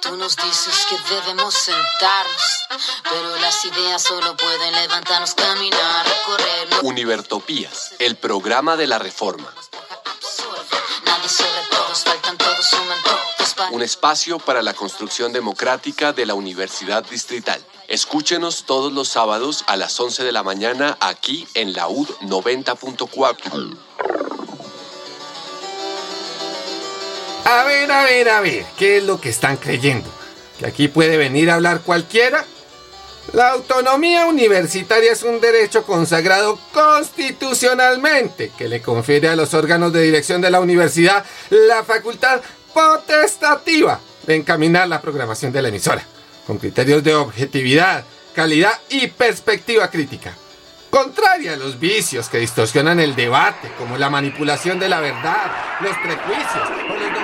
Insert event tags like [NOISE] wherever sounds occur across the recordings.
Tú nos dices que debemos sentarnos, pero las ideas solo pueden levantarnos, caminar, recorrer. no Univertopías, el programa de la reforma. absorbe. Nadie sobre todos, faltan todos, suman todos. para- Un espacio para la construcción democrática de la Universidad Distrital. Escúchenos todos los sábados a las 11 de la mañana aquí en la UD 90.4. A ver, a ver, a ver, ¿qué es lo que están creyendo? ¿Que aquí puede venir a hablar cualquiera? La autonomía universitaria es un derecho consagrado constitucionalmente que le confiere a los órganos de dirección de la universidad la facultad potestativa de encaminar la programación de la emisora, con criterios de objetividad, calidad y perspectiva crítica. Contraria a los vicios que distorsionan el debate, como la manipulación de la verdad, los prejuicios o los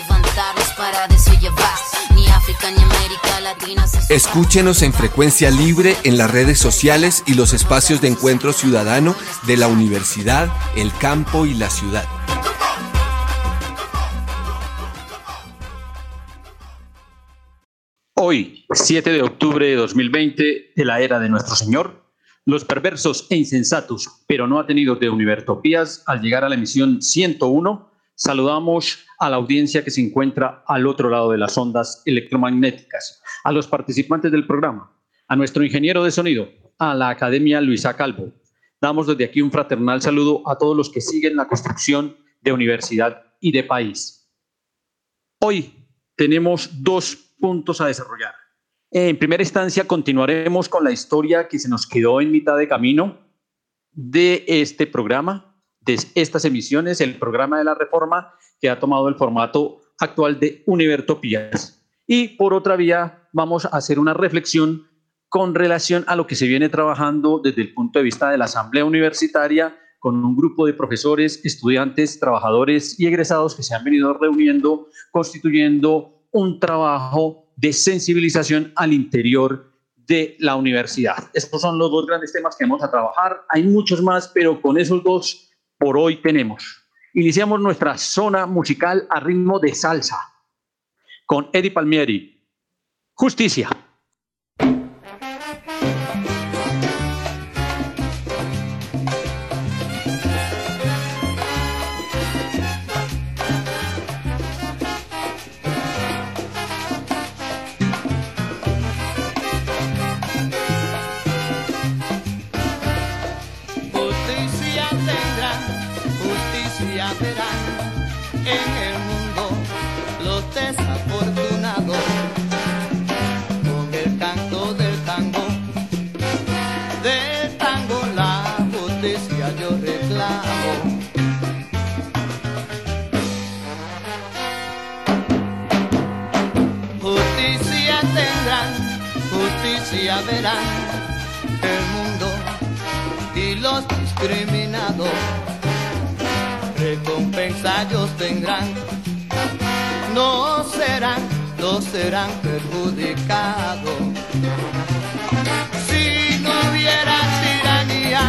Ni América Latina Escúchenos en frecuencia libre en las redes sociales y los espacios de encuentro ciudadano de la universidad, el campo y la ciudad. Hoy, 7 de octubre de 2020, de la era de nuestro Señor, los perversos e insensatos, pero no atenidos de Univertopías, al llegar a la emisión 101, saludamos a la audiencia que se encuentra al otro lado de las ondas electromagnéticas, a los participantes del programa, a nuestro ingeniero de sonido, a la Academia Luisa Calvo. Damos desde aquí un fraternal saludo a todos los que siguen la construcción de universidad y de país. Hoy tenemos dos puntos a desarrollar. En primera instancia, continuaremos con la historia que se nos quedó en mitad de camino de este programa, de estas emisiones, el programa de la reforma que ha tomado el formato actual de Univertopías. Y por otra vía, vamos a hacer una reflexión con relación a lo que se viene trabajando desde el punto de vista de la Asamblea Universitaria con un grupo de profesores, estudiantes, trabajadores y egresados que se han venido reuniendo, constituyendo un trabajo de sensibilización al interior de la universidad. Estos son los dos grandes temas que vamos a trabajar. Hay muchos más, pero con esos dos por hoy tenemos. Iniciamos nuestra zona musical a ritmo de salsa con Eddie Palmieri. Justicia. Verán el mundo y los discriminados. Recompensa ellos tendrán. No serán no serán perjudicados. Si no hubiera tiranía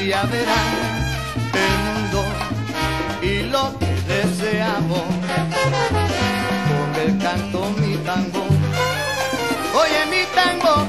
justicia verán el mundo y lo que deseamos. Con el canto mi tango, oye mi tango,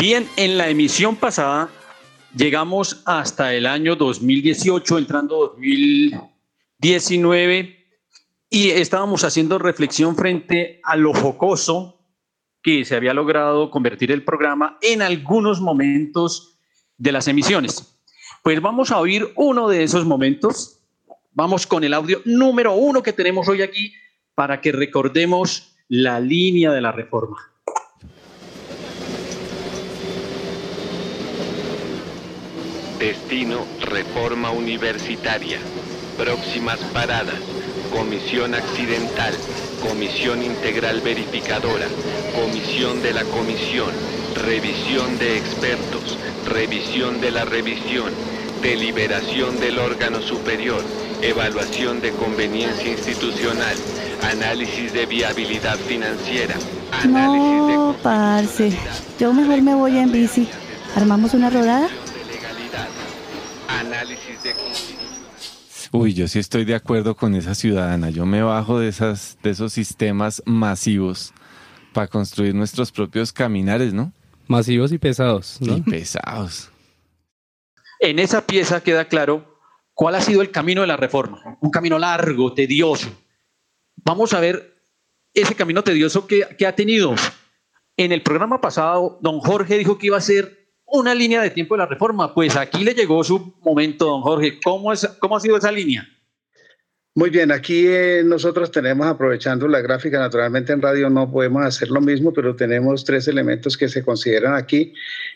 Bien, en la emisión pasada llegamos hasta el año 2018, entrando 2019, y estábamos haciendo reflexión frente a lo jocoso que se había logrado convertir el programa en algunos momentos de las emisiones. Pues vamos a oír uno de esos momentos. Vamos con el audio número uno que tenemos hoy aquí para que recordemos la línea de la reforma. Destino Reforma Universitaria. Próximas paradas. Comisión Accidental. Comisión Integral Verificadora. Comisión de la Comisión. Revisión de expertos. Revisión de la revisión. Deliberación del órgano superior. Evaluación de conveniencia institucional. Análisis de viabilidad financiera. Análisis de No, parce. Yo mejor me voy en bici. ¿Armamos una rodada? Análisis de Uy, yo sí estoy de acuerdo con esa ciudadana. Yo me bajo de, esas, de esos sistemas masivos para construir nuestros propios caminares, ¿no? Masivos y pesados, ¿no? Y pesados. En esa pieza queda claro cuál ha sido el camino de la reforma. Un camino largo, tedioso. Vamos a ver ese camino tedioso que, que ha tenido. En el programa pasado, don Jorge dijo que iba a ser una línea de tiempo de la reforma. Pues aquí le llegó su momento, don Jorge. ¿Cómo, es, cómo ha sido esa línea? Muy bien, aquí eh, nosotros tenemos, aprovechando la gráfica, naturalmente en radio no podemos hacer lo mismo, pero tenemos tres elementos que se consideran aquí,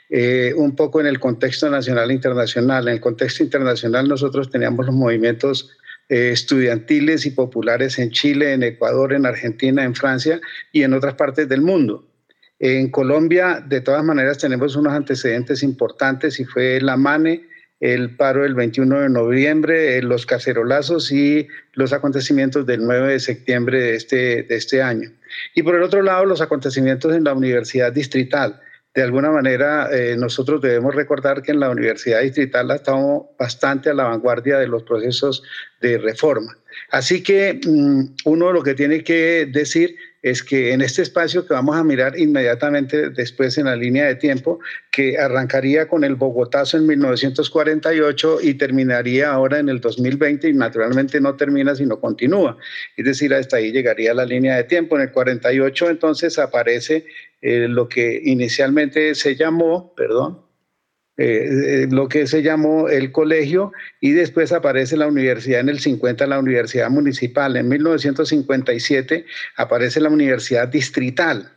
eh, un poco en el contexto nacional e internacional. En el contexto internacional nosotros teníamos los movimientos eh, estudiantiles y populares en Chile, en Ecuador, en Argentina, en Francia y en otras partes del mundo. En Colombia, de todas maneras, tenemos unos antecedentes importantes y fue la MANE, el paro del 21 de noviembre, eh, los cacerolazos y los acontecimientos del 9 de septiembre de este, de este año. Y por el otro lado, los acontecimientos en la Universidad Distrital. De alguna manera, eh, nosotros debemos recordar que en la Universidad Distrital estamos bastante a la vanguardia de los procesos de reforma. Así que mm, uno lo que tiene que decir es que en este espacio que vamos a mirar inmediatamente después en la línea de tiempo, que arrancaría con el Bogotazo en 1948 y terminaría ahora en el 2020 y naturalmente no termina sino continúa. Es decir, hasta ahí llegaría la línea de tiempo. En el 48 entonces aparece eh, lo que inicialmente se llamó, perdón, eh, lo que se llamó el colegio y después aparece la universidad en el 50, la universidad municipal. En 1957 aparece la universidad distrital.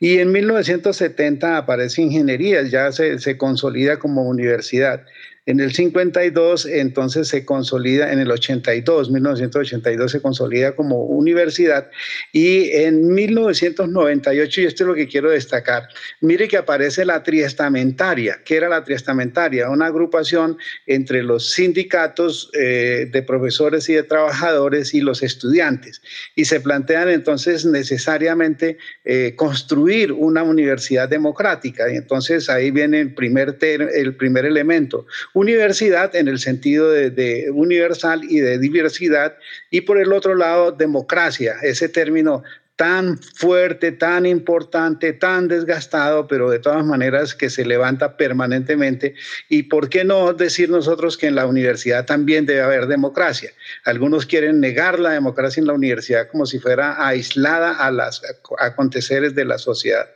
Y en 1970 aparece ingeniería, ya se, se consolida como universidad. En el 52, entonces se consolida, en el 82, 1982 se consolida como universidad y en 1998, y esto es lo que quiero destacar, mire que aparece la triestamentaria. ¿Qué era la triestamentaria? Una agrupación entre los sindicatos eh, de profesores y de trabajadores y los estudiantes. Y se plantean entonces necesariamente eh, construir una universidad democrática. Y entonces ahí viene el primer, el primer elemento universidad en el sentido de, universal y de diversidad, y por el otro lado, democracia, ese término tan fuerte, tan importante, tan desgastado, pero de todas maneras que se levanta permanentemente. ¿Y por qué no decir nosotros que en la universidad también debe haber democracia? Algunos quieren negar la democracia en la universidad como si fuera aislada a los aconteceres de la sociedad.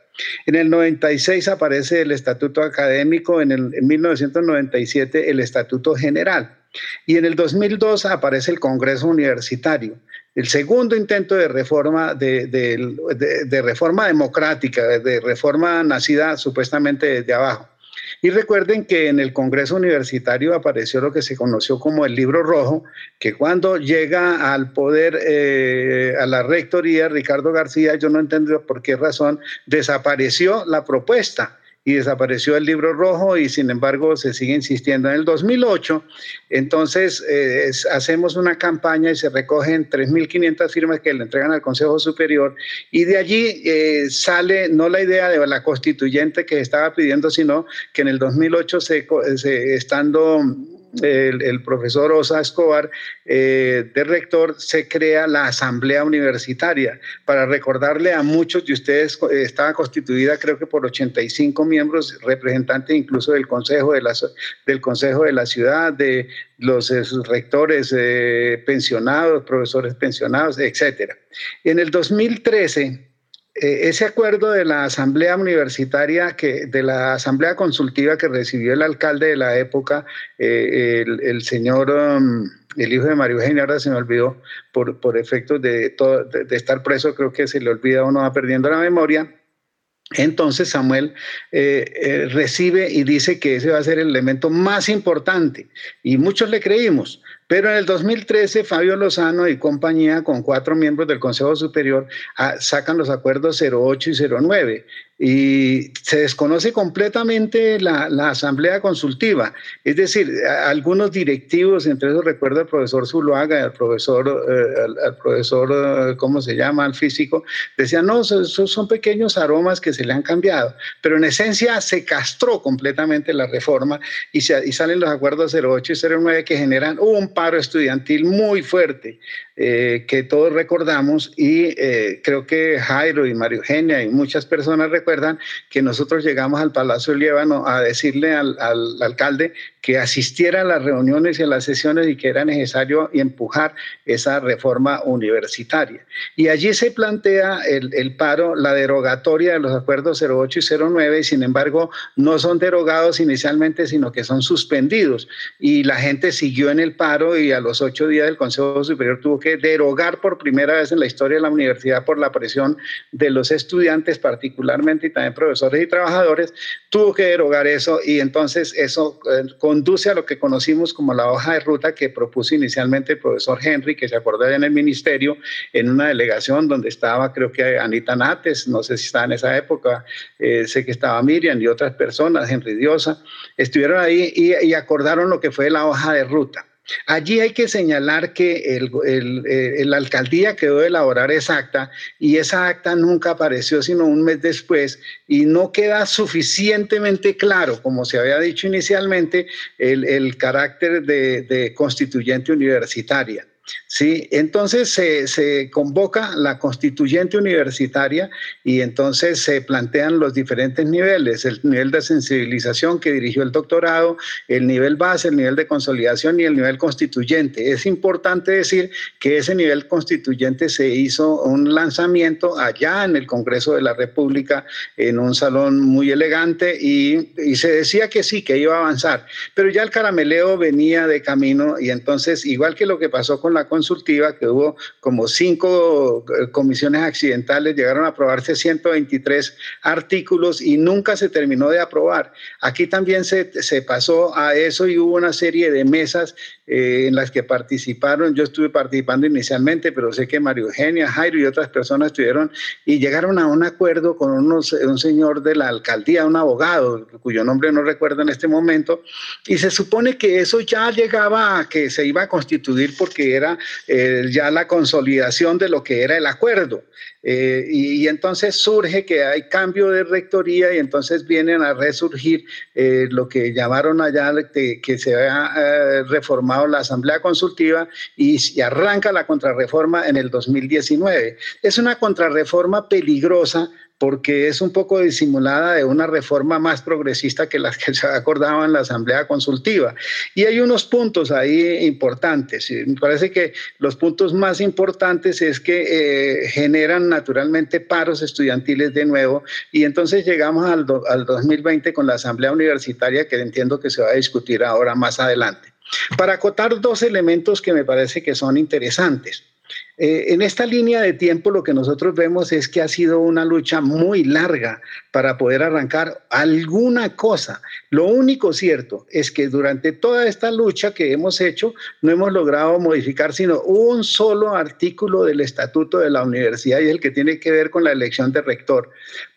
En el 96 aparece el estatuto académico, en, el, en 1997 el estatuto general y en el 2002 aparece el Congreso Universitario, el segundo intento de reforma, de, de, reforma democrática, de reforma nacida supuestamente desde abajo. Y recuerden que en el Congreso Universitario apareció lo que se conoció como el libro rojo, que cuando llega al poder, eh, a la rectoría, Ricardo García, yo no entiendo por qué razón, desapareció la propuesta y desapareció el libro rojo y sin embargo se sigue insistiendo. En el 2008, entonces eh, es, hacemos una campaña y se recogen 3.500 firmas que le entregan al Consejo Superior y de allí eh, sale no la idea de la constituyente que estaba pidiendo, sino que en el 2008 se, se estando el, profesor Osa Escobar eh, de rector, se crea la Asamblea Universitaria para recordarle a muchos de ustedes, eh, estaba constituida creo que por 85 miembros, representantes incluso del Consejo de la, del Consejo de la Ciudad, de los eh, rectores pensionados, profesores pensionados, etcétera. En el 2013 eh, ese acuerdo de la asamblea universitaria, que, de la asamblea consultiva que recibió el alcalde de la época, eh, el, señor, um, el hijo de Mario Eugenia, ahora se me olvidó, por, por efectos de, estar preso, creo que se le olvida, uno va perdiendo la memoria. Entonces Samuel eh, eh, recibe y dice que ese va a ser el elemento más importante y muchos le creímos, pero en el 2013 Fabio Lozano y compañía con cuatro miembros del Consejo Superior ah, sacan los acuerdos 08 y 09 y se desconoce completamente la, la, asamblea consultiva. Es decir, algunos directivos, entre esos recuerdo al profesor Zuluaga, al profesor, eh, al, al, profesor, eh, ¿cómo se llama?, al físico, decían, no, esos son, pequeños aromas que se le han cambiado, pero en esencia se castró completamente la reforma y, se, y salen los acuerdos 08 y 09 que generan un paro estudiantil muy fuerte. Eh, que todos recordamos y eh, creo que Jairo y Mario Eugenia y muchas personas recuerdan que nosotros llegamos al Palacio del Líbano a decirle al, al, alcalde que asistiera a las reuniones y a las sesiones y que era necesario empujar esa reforma universitaria. Y allí se plantea el, el paro, la derogatoria de los acuerdos 08 y 09, y sin embargo no son derogados inicialmente, sino que son suspendidos. Y la gente siguió en el paro y a los ocho días el Consejo Superior tuvo que derogar por primera vez en la historia de la universidad por la presión de los estudiantes particularmente y también profesores y trabajadores, tuvo que derogar eso y entonces eso eh, conduce a lo que conocimos como la hoja de ruta que propuso inicialmente el profesor Henry, que se acordó en el ministerio, en una delegación donde estaba creo que Anita Nates, no sé si estaba en esa época, eh, sé que estaba Miriam y otras personas, Henry Diosa, estuvieron ahí y, y acordaron lo que fue la hoja de ruta. Allí hay que señalar que el, el, el, la alcaldía quedó de elaborar esa acta y esa acta nunca apareció sino un mes después y no queda suficientemente claro, como se había dicho inicialmente, el, carácter de, de constituyente universitaria. Sí, entonces se, convoca la constituyente universitaria y entonces se plantean los diferentes niveles, el nivel de sensibilización que dirigió el doctorado, el nivel base, el nivel de consolidación y el nivel constituyente. Es importante decir que ese nivel constituyente se hizo un lanzamiento allá en el Congreso de la República, en un salón muy elegante y, y se decía que sí, que iba a avanzar, pero ya el carameleo venía de camino y entonces, igual que lo que pasó con la consultiva, que hubo como cinco eh, comisiones accidentales, llegaron a aprobarse 123 artículos y nunca se terminó de aprobar. Aquí también se, se pasó a eso y hubo una serie de mesas eh, en las que participaron. Yo estuve participando inicialmente, pero sé que Mario Eugenia, Jairo y otras personas estuvieron y llegaron a un acuerdo con unos, un señor de la alcaldía, un abogado, cuyo nombre no recuerdo en este momento, y se supone que eso ya llegaba a que se iba a constituir porque era eh, ya la consolidación de lo que era el acuerdo. Eh, y, y, entonces surge que hay cambio de rectoría y entonces vienen a resurgir eh, lo que llamaron allá de, que se ha eh, la Asamblea Consultiva y, arranca la contrarreforma en el 2019. Es una contrarreforma peligrosa porque es un poco disimulada de una reforma más progresista que las que [LAUGHS] se acordaba en la Asamblea Consultiva. Y hay unos puntos ahí importantes. Me parece que los puntos más importantes es que eh, generan naturalmente paros estudiantiles de nuevo y entonces llegamos al, al 2020 con la Asamblea Universitaria que entiendo que se va a discutir ahora más adelante. Para acotar dos elementos que me parece que son interesantes. Eh, en esta línea de tiempo lo que nosotros vemos es que ha sido una lucha muy larga para poder arrancar alguna cosa. Lo único cierto es que durante toda esta lucha que hemos hecho no hemos logrado modificar sino un solo artículo del estatuto de la universidad y el que tiene que ver con la elección de rector.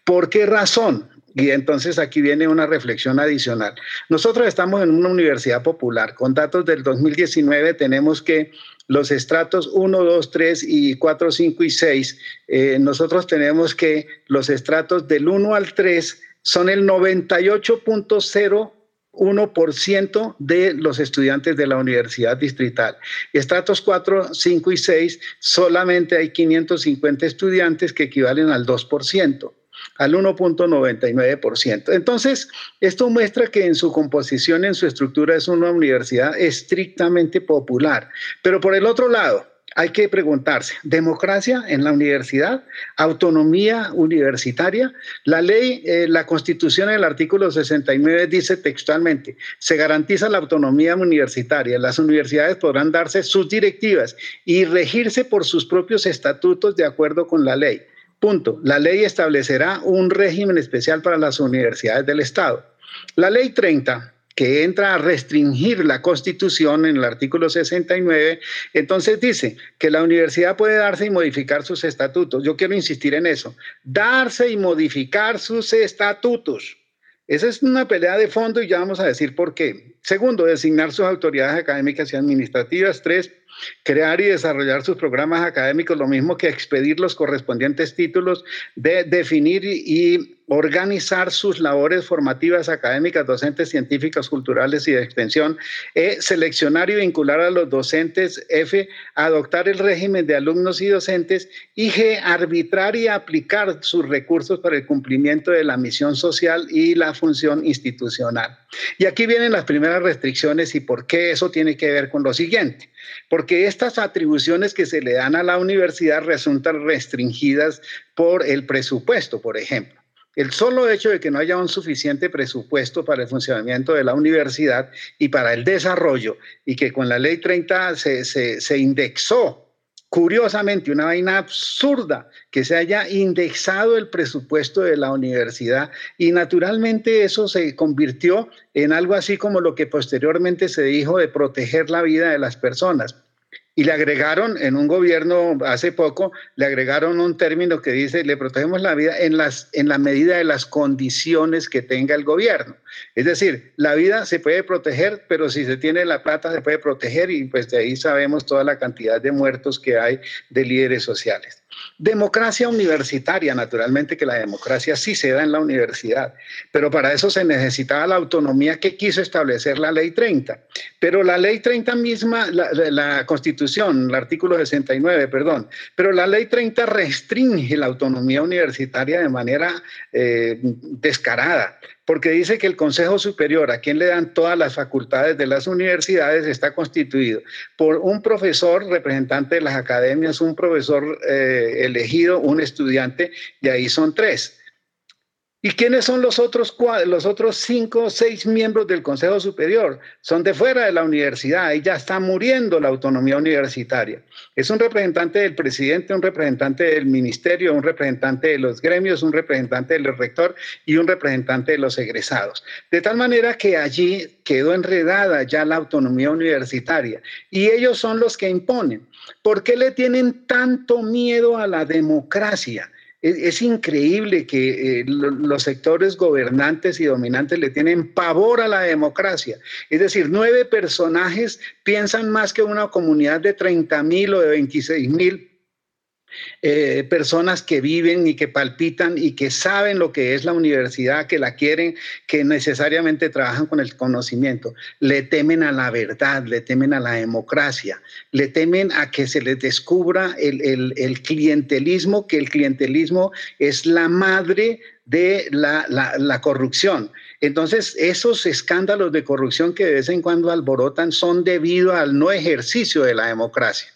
¿Por qué razón? Y entonces aquí viene una reflexión adicional. Nosotros estamos en una universidad popular. Con datos del 2019 tenemos que los estratos 1, 2, 3 y 4, 5 y 6, eh, nosotros tenemos que los estratos del 1 al 3 son el 98.01 1% de los estudiantes de la universidad distrital. Estratos 4, 5 y 6 solamente hay 550 estudiantes que equivalen al 2% al 1.99%. Entonces, esto muestra que en su composición, en su estructura, es una universidad estrictamente popular. Pero por el otro lado, hay que preguntarse, democracia en la universidad, autonomía universitaria. La ley, eh, la constitución en el artículo 69 dice textualmente, se garantiza la autonomía universitaria. Las universidades podrán darse sus directivas y regirse por sus propios estatutos de acuerdo con la ley. Punto. La ley establecerá un régimen especial para las universidades del Estado. La ley 30 que entra a restringir la constitución en el artículo 69, entonces dice que la universidad puede darse y modificar sus estatutos. Yo quiero insistir en eso, darse y modificar sus estatutos. Esa es una pelea de fondo y ya vamos a decir por qué. Segundo, designar sus autoridades académicas y administrativas. Tres, crear y desarrollar sus programas académicos, lo mismo que expedir los correspondientes títulos, de definir y organizar sus labores formativas académicas, docentes, científicas, culturales y de extensión, e seleccionar y vincular a los docentes, F, adoptar el régimen de alumnos y docentes, y G, arbitrar y aplicar sus recursos para el cumplimiento de la misión social y la función institucional. Y aquí vienen las primeras restricciones y por qué eso tiene que ver con lo siguiente. Porque estas atribuciones que se le dan a la universidad resultan restringidas por el presupuesto, por ejemplo. El solo hecho de que no haya un suficiente presupuesto para el funcionamiento de la universidad y para el desarrollo y que con la ley 30 se, se, indexó curiosamente, una vaina absurda, que se haya indexado el presupuesto de la universidad y naturalmente eso se convirtió en algo así como lo que posteriormente se dijo de proteger la vida de las personas. Y le agregaron en un gobierno hace poco, le agregaron un término que dice, le protegemos la vida en, las, en la medida de las condiciones que tenga el gobierno. Es decir, la vida se puede proteger, pero si se tiene la plata se puede proteger y pues de ahí sabemos toda la cantidad de muertos que hay de líderes sociales. Democracia universitaria, naturalmente que la democracia sí se da en la universidad, pero para eso se necesitaba la autonomía que quiso establecer la ley 30. Pero la ley 30 misma, la, constitución, el artículo 69, perdón, pero la ley 30 restringe la autonomía universitaria de manera eh, descarada porque dice que el Consejo Superior, a quien le dan todas las facultades de las universidades, está constituido por un profesor representante de las academias, un profesor eh, elegido, un estudiante, y ahí son tres. ¿Y quiénes son los otros, los otros cinco o seis miembros del Consejo Superior? Son de fuera de la universidad, ahí ya está muriendo la autonomía universitaria. Es un representante del presidente, un representante del ministerio, un representante de los gremios, un representante del rector y un representante de los egresados. De tal manera que allí quedó enredada ya la autonomía universitaria y ellos son los que imponen. ¿Por qué le tienen tanto miedo a la democracia? Es, increíble que eh, los sectores gobernantes y dominantes le tienen pavor a la democracia. Es decir, nueve personajes piensan más que una comunidad de 30 mil o de 26 mil eh, personas que viven y que palpitan y que saben lo que es la universidad, que la quieren, que necesariamente trabajan con el conocimiento. Le temen a la verdad, le temen a la democracia, le temen a que se les descubra el, el, clientelismo, que el clientelismo es la madre de la, la, la corrupción. Entonces, esos escándalos de corrupción que de vez en cuando alborotan son debido al no ejercicio de la democracia.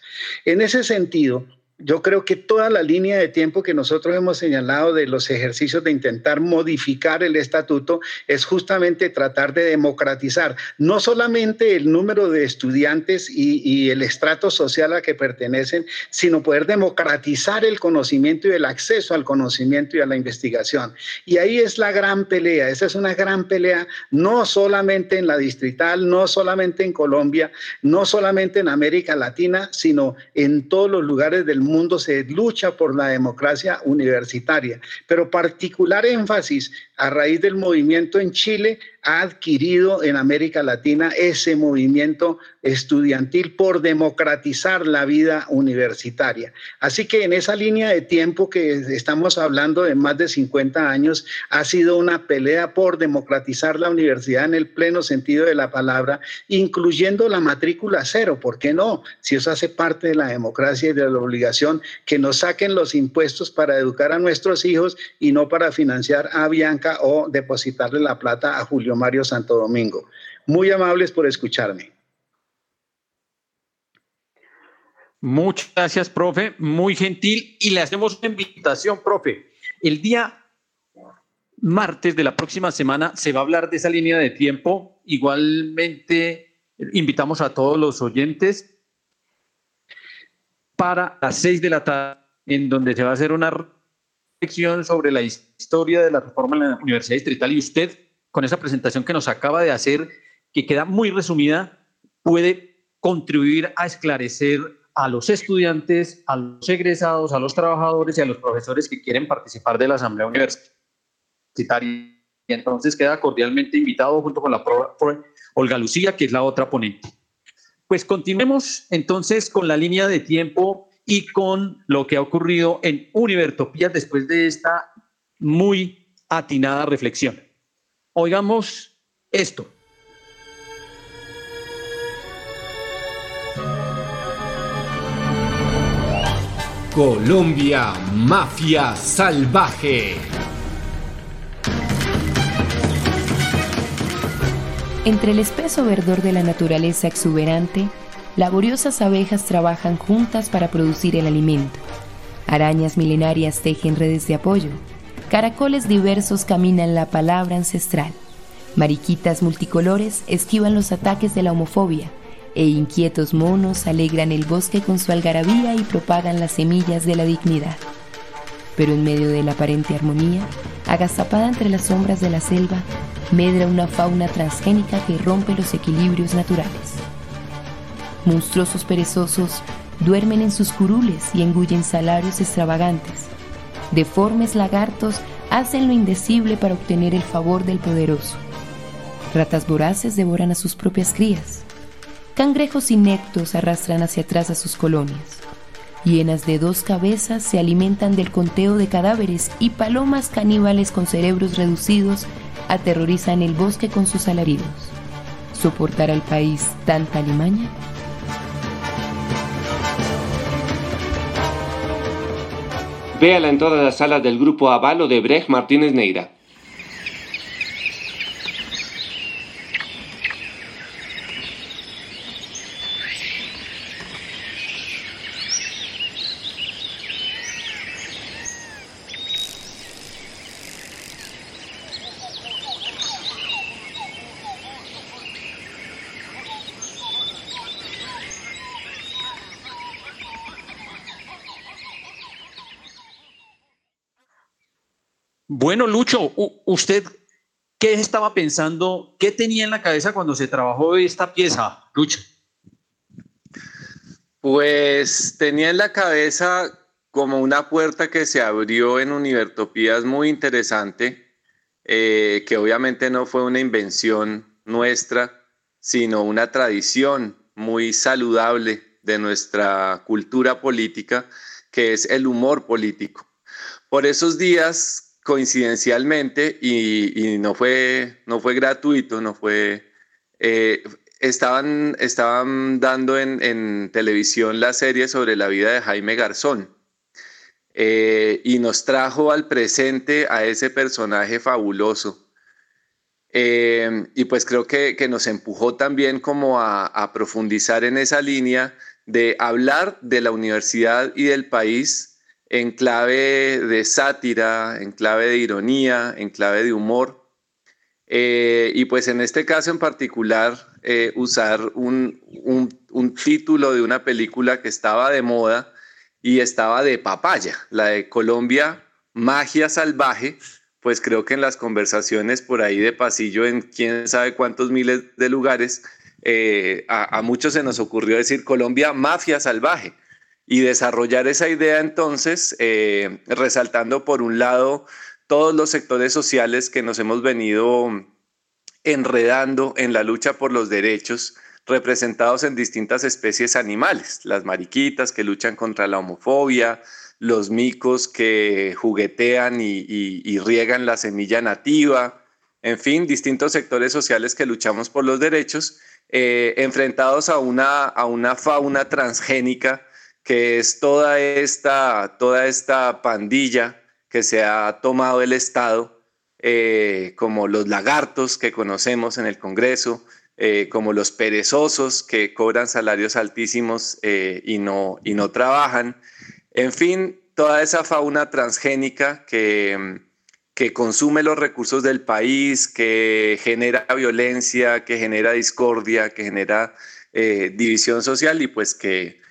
En ese sentido, yo creo que toda la línea de tiempo que nosotros hemos señalado de los ejercicios de intentar modificar el estatuto es justamente tratar de democratizar no solamente el número de estudiantes y, el estrato social a que pertenecen, sino poder democratizar el conocimiento y el acceso al conocimiento y a la investigación. Y ahí es la gran pelea, esa es una gran pelea, no solamente en la distrital, no solamente en Colombia, no solamente en América Latina, sino en todos los lugares del mundo se lucha por la democracia universitaria, pero particular énfasis a raíz del movimiento en Chile ha adquirido en América Latina ese movimiento estudiantil por democratizar la vida universitaria. Así que en esa línea de tiempo que estamos hablando de más de 50 años, ha sido una pelea por democratizar la universidad en el pleno sentido de la palabra, incluyendo la matrícula cero. ¿Por qué no? Si eso hace parte de la democracia y de la obligación, que nos saquen los impuestos para educar a nuestros hijos y no para financiar a Bianca o depositarle la plata a Julio Mario Santo Domingo. Muy amables por escucharme. Muchas gracias, profe. Muy gentil. Y le hacemos una invitación, profe. El día martes de la próxima semana se va a hablar de esa línea de tiempo. Igualmente, invitamos a todos los oyentes para las seis de la tarde, en donde se va a hacer una reflexión sobre la historia de la reforma en la Universidad Distrital. Y usted, con esa presentación que nos acaba de hacer, que queda muy resumida, puede contribuir a esclarecer a los estudiantes, a los egresados, a los trabajadores y a los profesores que quieren participar de la Asamblea Universitaria. Y entonces queda cordialmente invitado junto con la Olga Lucía, que es la otra ponente. Pues continuemos entonces con la línea de tiempo y con lo que ha ocurrido en Univertopía después de esta muy atinada reflexión. Oigamos esto. Colombia, mafia salvaje. Entre el espeso verdor de la naturaleza exuberante, laboriosas abejas trabajan juntas para producir el alimento. Arañas milenarias tejen redes de apoyo. Caracoles diversos caminan la palabra ancestral. Mariquitas multicolores esquivan los ataques de la homofobia e inquietos monos alegran el bosque con su algarabía y propagan las semillas de la dignidad. Pero en medio de la aparente armonía, agazapada entre las sombras de la selva, medra una fauna transgénica que rompe los equilibrios naturales. Monstruosos perezosos duermen en sus curules y engullen salarios extravagantes. Deformes lagartos hacen lo indecible para obtener el favor del poderoso. Ratas voraces devoran a sus propias crías Cangrejos inectos arrastran hacia atrás a sus colonias. Llenas de dos cabezas se alimentan del conteo de cadáveres y palomas caníbales con cerebros reducidos aterrorizan el bosque con sus alaridos. ¿Soportar al país tanta alimaña? Véala en todas las salas del grupo Avalo de Brecht Martínez Neira. Bueno, Lucho, ¿usted qué estaba pensando? ¿Qué tenía en la cabeza cuando se trabajó esta pieza, Lucho? Pues tenía en la cabeza como una puerta que se abrió en Univertopías muy interesante, eh, que obviamente no fue una invención nuestra, sino una tradición muy saludable de nuestra cultura política, que es el humor político. Por esos días coincidencialmente, y, no, fue, no fue gratuito, no fue... Eh, estaban, estaban dando en, televisión la serie sobre la vida de Jaime Garzón. Eh, y nos trajo al presente a ese personaje fabuloso. Eh, y pues creo que, nos empujó también como a, profundizar en esa línea de hablar de la universidad y del país en clave de sátira, en clave de ironía, en clave de humor. Eh, y pues en este caso en particular, eh, usar un, título de una película que estaba de moda y estaba de papaya, la de Colombia, Magia Salvaje, pues creo que en las conversaciones por ahí de pasillo en quién sabe cuántos miles de lugares, eh, a muchos se nos ocurrió decir Colombia, Mafia Salvaje y desarrollar esa idea entonces, eh, resaltando por un lado todos los sectores sociales que nos hemos venido enredando en la lucha por los derechos, representados en distintas especies animales, las mariquitas que luchan contra la homofobia, los micos que juguetean y, riegan la semilla nativa, en fin, distintos sectores sociales que luchamos por los derechos, eh, enfrentados a una, a una fauna transgénica que es toda esta, toda esta pandilla que se ha tomado el Estado, eh, como los lagartos que conocemos en el Congreso, eh, como los perezosos que cobran salarios altísimos y, no, y no trabajan, en fin, toda esa fauna transgénica que, que consume los recursos del país, que genera violencia, que genera discordia, que genera eh, división social y pues que,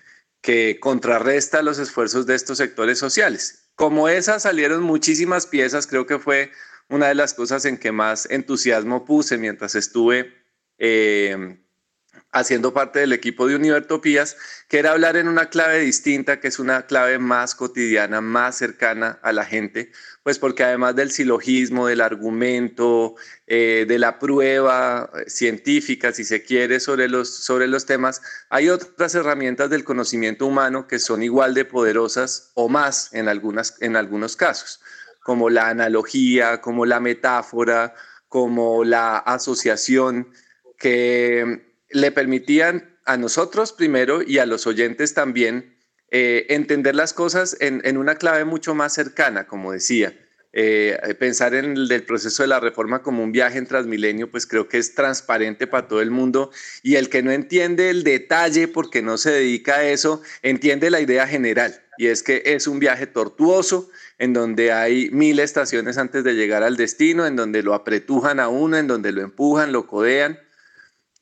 que contrarresta los esfuerzos de estos sectores sociales. Como esas salieron muchísimas piezas, creo que fue una de las cosas en que más entusiasmo puse mientras estuve eh, haciendo parte del equipo de Univertopías, que era hablar en una clave distinta, que es una clave más cotidiana, más cercana a la gente, pues porque además del silogismo, del argumento, eh, de la prueba científica, si se quiere, sobre los, sobre los temas, hay otras herramientas del conocimiento humano que son igual de poderosas o más en, algunas, en algunos casos, como la analogía, como la metáfora, como la asociación, que le permitían a nosotros primero y a los oyentes también eh, entender las cosas en, una clave mucho más cercana, como decía. Eh, pensar en el proceso de la reforma como un viaje en Transmilenio, pues creo que es transparente para todo el mundo. Y el que no entiende el detalle porque no se dedica a eso, entiende la idea general. Y es que es un viaje tortuoso en donde hay mil estaciones antes de llegar al destino, en donde lo apretujan a uno, en donde lo empujan, lo codean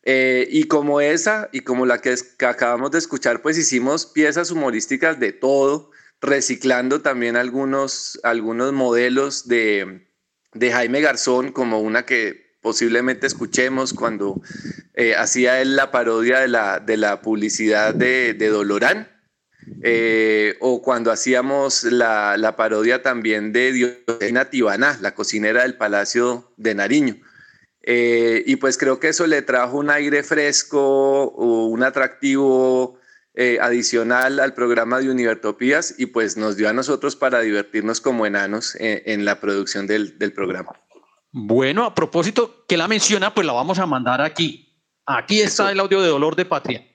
eh, y como esa y como la que, acabamos de escuchar, pues hicimos piezas humorísticas de todo, reciclando también algunos, algunos modelos de, Jaime Garzón, como una que posiblemente escuchemos cuando eh, hacía él la parodia de la, de la publicidad de, Dolorán, eh, o cuando hacíamos la, la parodia también de Diosena Tibaná, la cocinera del Palacio de Nariño. Eh, y pues creo que eso le trajo un aire fresco, un atractivo eh, adicional al programa de Univertopías y pues nos dio a nosotros para divertirnos como enanos eh, en, la producción del, del, programa. Bueno, a propósito que la menciona, pues la vamos a mandar aquí. Aquí está el audio de Dolor de Patria.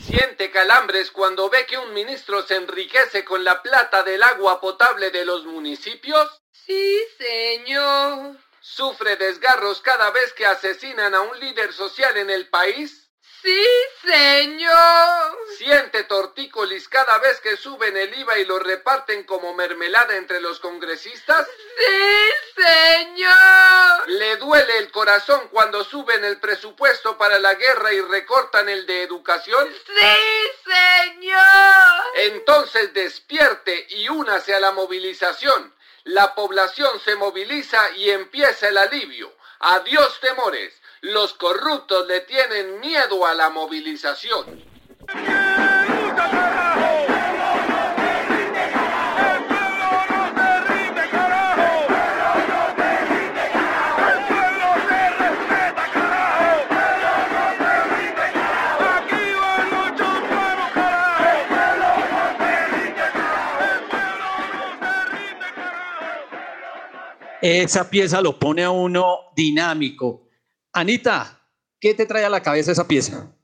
Siente calambres cuando ve que un ministro se enriquece con la plata del agua potable de los municipios? Sí, señor. ¿Sufre desgarros cada vez que asesinan a un líder social en el país? Sí, señor. ¿Siente tortícolis cada vez que suben el IVA y lo reparten como mermelada entre los congresistas? Sí, señor. ¿Le duele el corazón cuando suben el presupuesto para la guerra y recortan el de educación? Sí, señor. Entonces despierte y únase a la movilización la población se moviliza y empieza el alivio. Adiós temores. Los corruptos le tienen miedo a la movilización. Esa pieza lo pone a uno dinámico. Anita, ¿qué te trae a la cabeza esa pieza?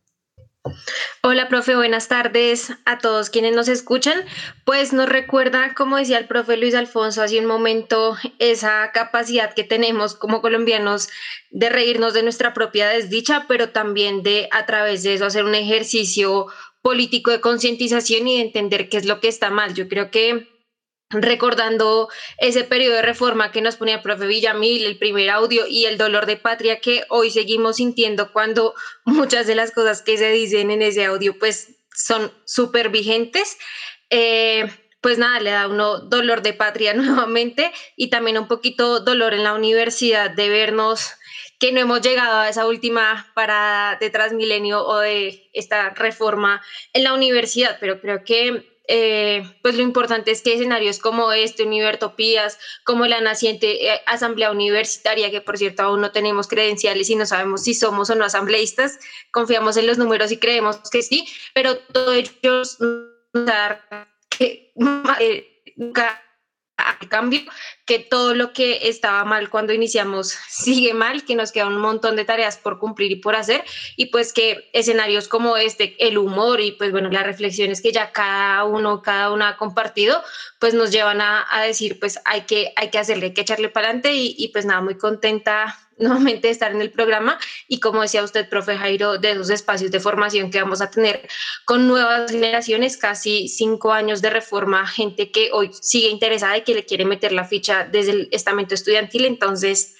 Hola, profe, buenas tardes a todos quienes nos escuchan. Pues nos recuerda, como decía el profe Luis Alfonso hace un momento, esa capacidad que tenemos como colombianos de reírnos de nuestra propia desdicha, pero también de a través de eso hacer un ejercicio político de concientización y de entender qué es lo que está mal. Yo creo que recordando ese periodo de reforma que nos ponía el profe Villamil, el primer audio y el dolor de patria que hoy seguimos sintiendo cuando [LAUGHS] muchas de las cosas que se dicen en ese audio pues son súper vigentes. Eh, pues nada, le da uno dolor de patria [LAUGHS] nuevamente y también un poquito dolor en la universidad de vernos que no hemos llegado a esa última parada de Transmilenio o de esta reforma en la universidad, pero creo que eh, pues lo importante es que escenarios como este, Univertopías, como la naciente eh, Asamblea Universitaria, que por cierto aún no tenemos credenciales y no sabemos si somos o no asambleístas, confiamos en los números y creemos que sí, pero todo ellos que eh, nunca al cambio, que todo lo que estaba mal cuando iniciamos [LAUGHS] sigue mal, que nos queda un montón de tareas por cumplir y por hacer, y pues que escenarios como este, el humor y pues bueno, las reflexiones que ya cada uno, cada una ha compartido, pues nos llevan a, a decir, pues hay que, hay que hacerle, hay que echarle para adelante y, y pues nada, muy contenta nuevamente estar en el programa. Y como decía usted, profe Jairo, de esos espacios de formación que vamos a tener con nuevas generaciones, casi cinco años de reforma, gente que hoy sigue interesada y que le quiere meter la ficha desde el estamento estudiantil, entonces,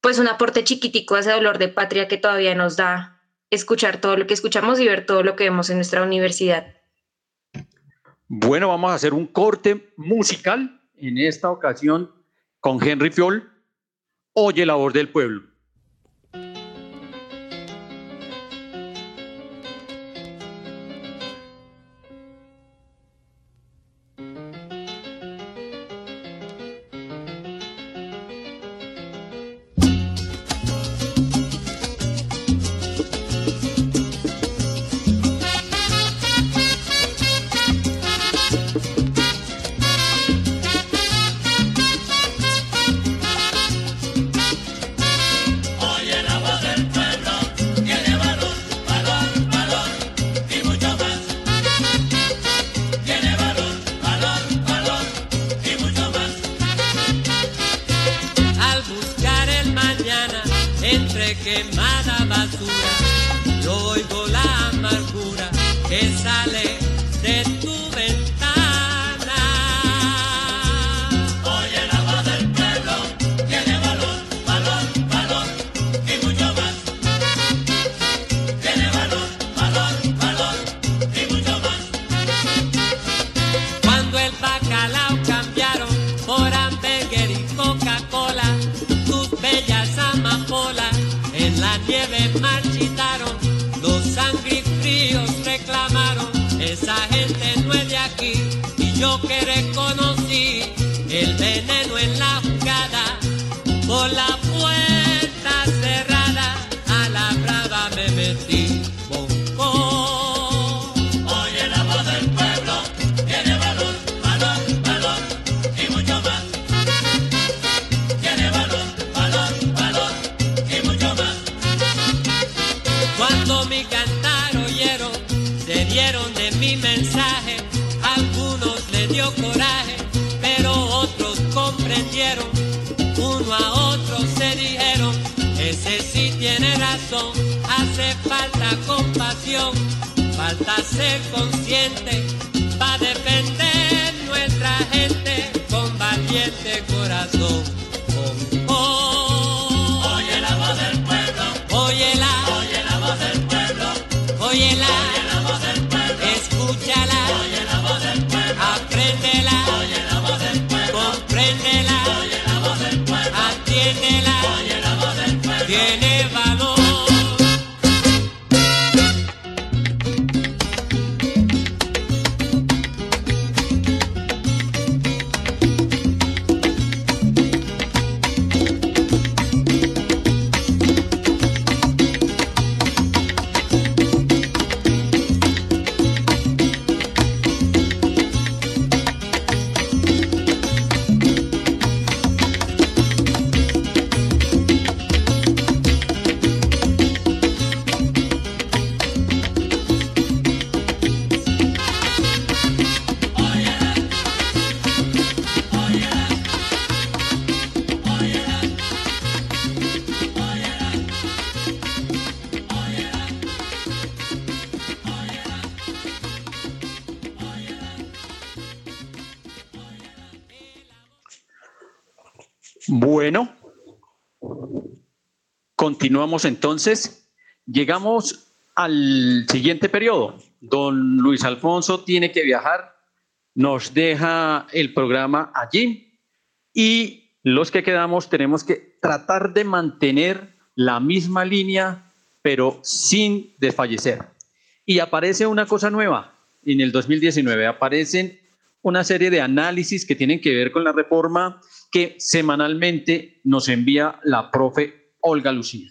pues un aporte chiquitico a ese dolor de patria que todavía nos da escuchar todo lo que escuchamos y ver todo lo que vemos en nuestra universidad. Bueno, vamos a hacer un corte musical en esta ocasión con Henry Fiol oye la voz del pueblo. Continuamos entonces. Llegamos al siguiente periodo. Don Luis Alfonso tiene que viajar, nos deja el programa allí y los que quedamos tenemos que tratar de mantener la misma línea, pero sin desfallecer. Y aparece una cosa nueva en el 2019 aparecen una serie de análisis que tienen que ver con la reforma que semanalmente nos envía la profe Olga Lucía.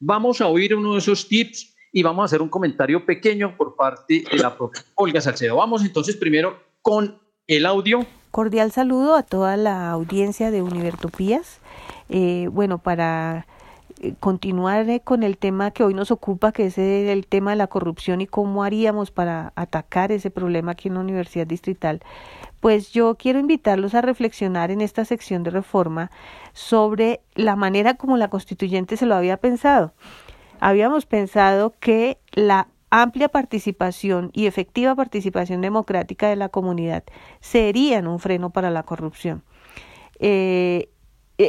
Vamos a oír uno de esos tips y vamos a hacer un comentario pequeño por parte de la profe Olga Salcedo. Vamos entonces primero con el audio. Cordial saludo a toda la audiencia de Univertopías. Eh, bueno, para continuar eh, con el tema que hoy nos ocupa, que es el tema de la corrupción y cómo haríamos para atacar ese problema aquí en la Universidad Distrital, pues yo quiero invitarlos a reflexionar en esta sección de reforma sobre la manera como la constituyente se lo había pensado. Habíamos pensado que la amplia participación y efectiva participación democrática de la comunidad serían un freno para la corrupción. Eh,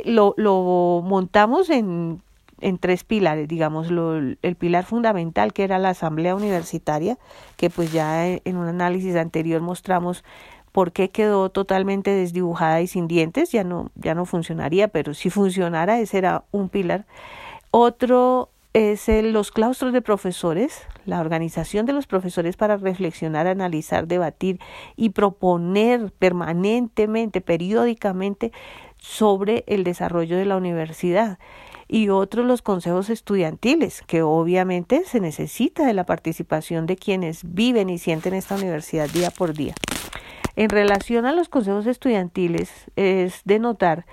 lo, lo montamos en en tres pilares, digamos, lo, el pilar fundamental que era la asamblea universitaria, que pues ya en un análisis anterior mostramos por qué quedó totalmente desdibujada y sin dientes, ya no, ya no funcionaría, pero si funcionara ese era un pilar. Otro es el, los claustros de profesores, la organización de los profesores para reflexionar, analizar, debatir y proponer permanentemente, periódicamente sobre el desarrollo de la universidad y otros los consejos estudiantiles, que obviamente se necesita de la participación de quienes viven y sienten esta universidad día por día. En relación a los consejos estudiantiles, es de notar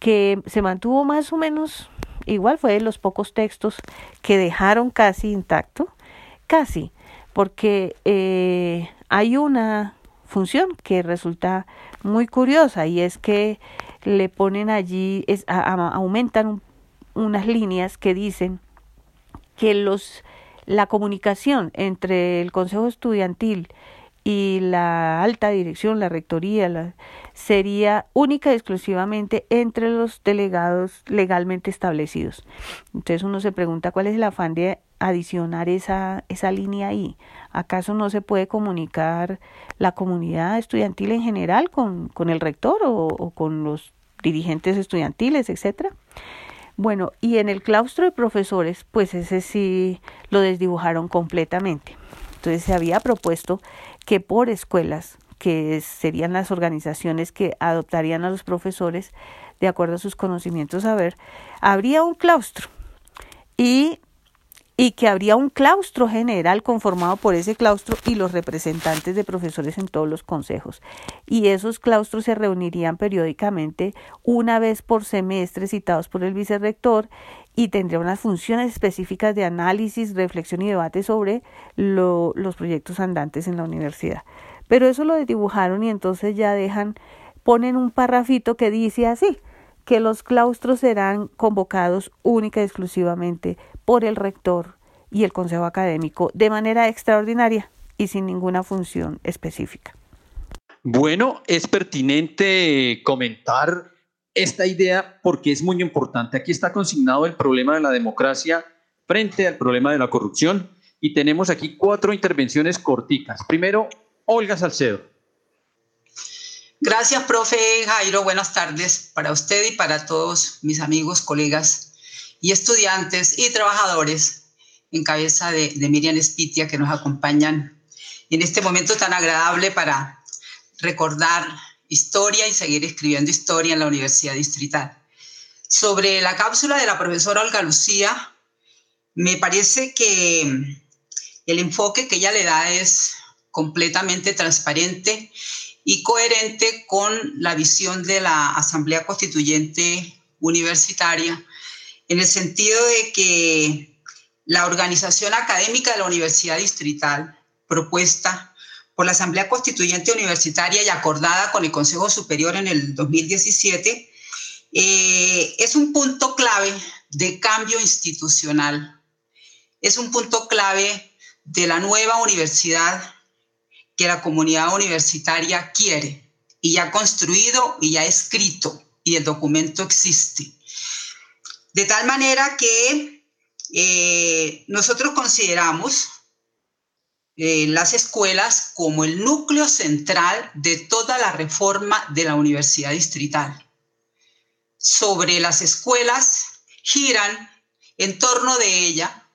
que se mantuvo más o menos igual, fue de los pocos textos que dejaron casi intacto, casi, porque eh, hay una función que resulta muy curiosa y es que le ponen allí, es, aumentan un unas líneas que dicen que los la comunicación entre el Consejo Estudiantil y la alta dirección, la rectoría, sería única y exclusivamente entre los delegados legalmente establecidos. Entonces uno se pregunta cuál es el afán de adicionar esa, esa línea ahí. ¿Acaso no se puede comunicar la comunidad estudiantil en general con, con el rector o, o con los dirigentes estudiantiles, etcétera? Bueno, y en el claustro de profesores, pues ese sí lo desdibujaron completamente. Entonces se había propuesto que por escuelas, que serían las organizaciones que adoptarían a los profesores de acuerdo a sus conocimientos, a ver, habría un claustro y y que habría un claustro general conformado por ese claustro y los representantes de profesores en todos los consejos. Y esos claustros se reunirían periódicamente una vez por semestre citados por el vicerrector y tendría unas funciones específicas de análisis, reflexión y debate sobre lo, los proyectos andantes en la universidad. Pero eso lo dibujaron y entonces ya dejan, ponen un parrafito que dice así, que los claustros serán convocados única y exclusivamente por el rector y el consejo académico de manera extraordinaria y sin ninguna función específica. Bueno, es pertinente comentar esta idea porque es muy importante. Aquí está consignado el problema de la democracia frente al problema de la corrupción y tenemos aquí cuatro intervenciones corticas. Primero, Olga Salcedo. Gracias, profe Jairo. Buenas tardes para usted y para todos mis amigos, colegas y estudiantes y trabajadores en cabeza de, Miriam Espitia que nos acompañan en este momento tan agradable para recordar historia y seguir escribiendo historia en la Universidad Distrital. Sobre la cápsula de la profesora Olga Lucía, me parece que el enfoque que ella le da es completamente transparente y coherente con la visión de la Asamblea Constituyente Universitaria, en el sentido de que la organización académica de la Universidad Distrital, propuesta por la Asamblea Constituyente Universitaria y acordada con el Consejo Superior en el 2017, eh, es un punto clave de cambio institucional, es un punto clave de la nueva universidad que la comunidad universitaria quiere y ya construido y ya escrito y el documento existe. De tal manera que eh, nosotros consideramos eh, las escuelas como el núcleo central de toda la reforma de la universidad distrital. Sobre las escuelas giran en torno de ella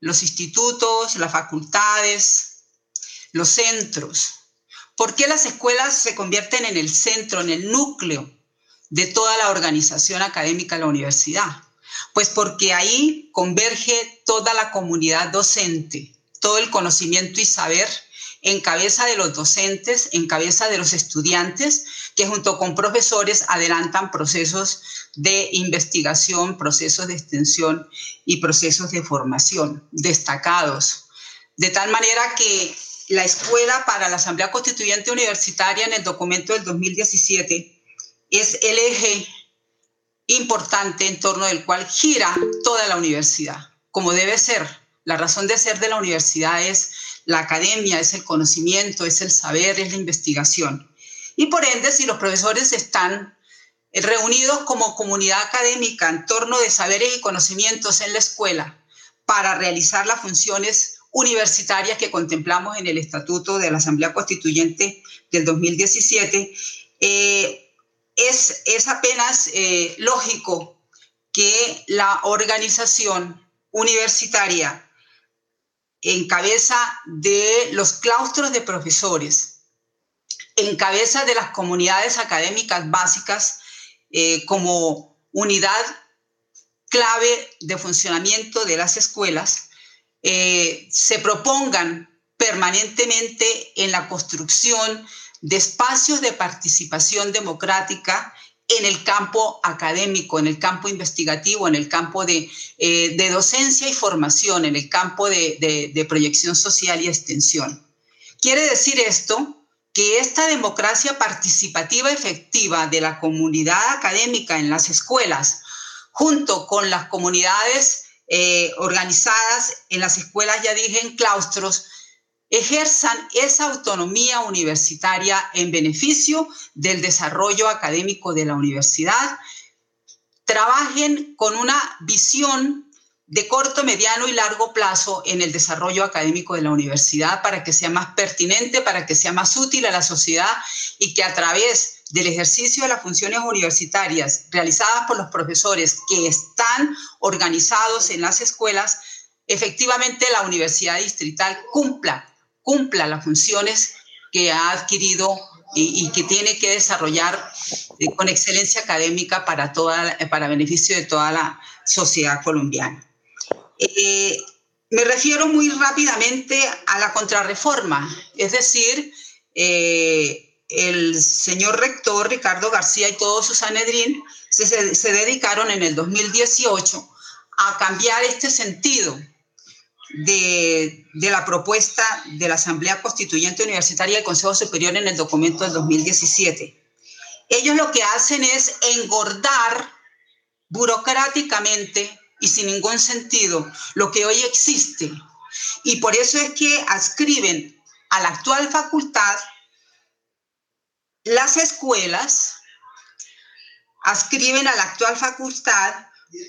los institutos, las facultades, los centros. ¿Por qué las escuelas se convierten en el centro, en el núcleo de toda la organización académica de la universidad? Pues porque ahí converge toda la comunidad docente, todo el conocimiento y saber en cabeza de los docentes, en cabeza de los estudiantes, que junto con profesores adelantan procesos de investigación, procesos de extensión y procesos de formación destacados. De tal manera que la escuela para la Asamblea Constituyente Universitaria en el documento del 2017 es el eje importante en torno del cual gira toda la universidad, como debe ser. La razón de ser de la universidad es la academia, es el conocimiento, es el saber, es la investigación. Y por ende, si los profesores están reunidos como comunidad académica en torno de saberes y conocimientos en la escuela para realizar las funciones universitarias que contemplamos en el Estatuto de la Asamblea Constituyente del 2017, eh, es, apenas eh, lógico que la organización universitaria en cabeza de los claustros de profesores, en cabeza de las comunidades académicas básicas eh, como unidad clave de funcionamiento de las escuelas, eh, se propongan permanentemente en la construcción de espacios de participación democrática en el campo académico, en el campo investigativo, en el campo de, eh, docencia y formación, en el campo de, de proyección social y extensión. Quiere decir esto que esta democracia participativa efectiva de la comunidad académica en las escuelas, junto con las comunidades eh, organizadas en las escuelas, ya dije, en claustros, ejerzan esa autonomía universitaria en beneficio del desarrollo académico de la universidad, trabajen con una visión de corto, mediano y largo plazo en el desarrollo académico de la universidad para que sea más pertinente, para que sea más útil a la sociedad y que a través del ejercicio de las funciones universitarias realizadas por los profesores que están organizados en las escuelas, efectivamente la universidad distrital cumpla, cumpla las funciones que ha adquirido y, que tiene que desarrollar eh, con excelencia académica para, toda, para beneficio de toda la sociedad colombiana. Eh, me refiero muy rápidamente a la contrarreforma, es decir, eh, el señor rector Ricardo García y todos sus Sanedrín se, se, dedicaron en el 2018 a cambiar este sentido de, de, la propuesta de la Asamblea Constituyente Universitaria del Consejo Superior en el documento del 2017. Ellos lo que hacen es engordar burocráticamente y sin ningún sentido lo que hoy existe. Y por eso es que adscriben a la actual facultad las escuelas, adscriben a la actual facultad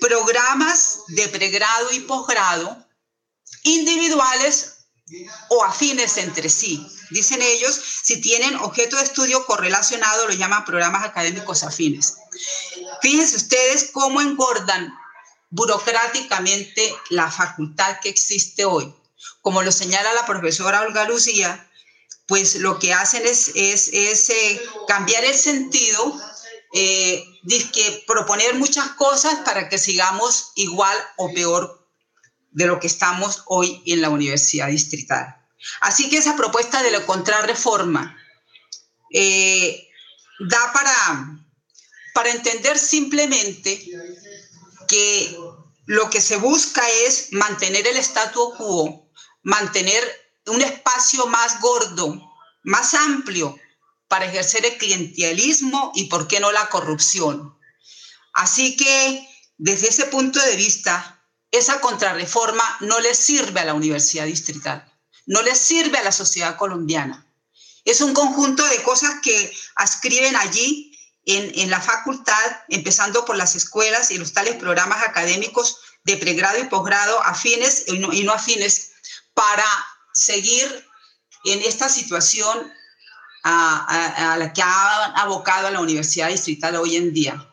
programas de pregrado y posgrado individuales o afines entre sí. Dicen ellos, si tienen objeto de estudio correlacionado, lo llaman programas académicos afines. Fíjense ustedes cómo engordan burocráticamente la facultad que existe hoy. Como lo señala la profesora Olga Lucía, pues lo que hacen es, es, eh, cambiar el sentido, eh, que proponer muchas cosas para que sigamos igual o peor de lo que estamos hoy en la universidad distrital. Así que esa propuesta de la contrarreforma eh, da para, para entender simplemente que lo que se busca es mantener el statu quo, mantener un espacio más gordo, más amplio para ejercer el clientelismo y, ¿por qué no, la corrupción? Así que, desde ese punto de vista, esa contrarreforma no le sirve a la Universidad Distrital, no le sirve a la sociedad colombiana. Es un conjunto de cosas que ascriben allí en, la facultad, empezando por las escuelas y los tales programas académicos de pregrado y posgrado afines y no, afines para seguir en esta situación a, la que ha abocado a la Universidad Distrital hoy en día.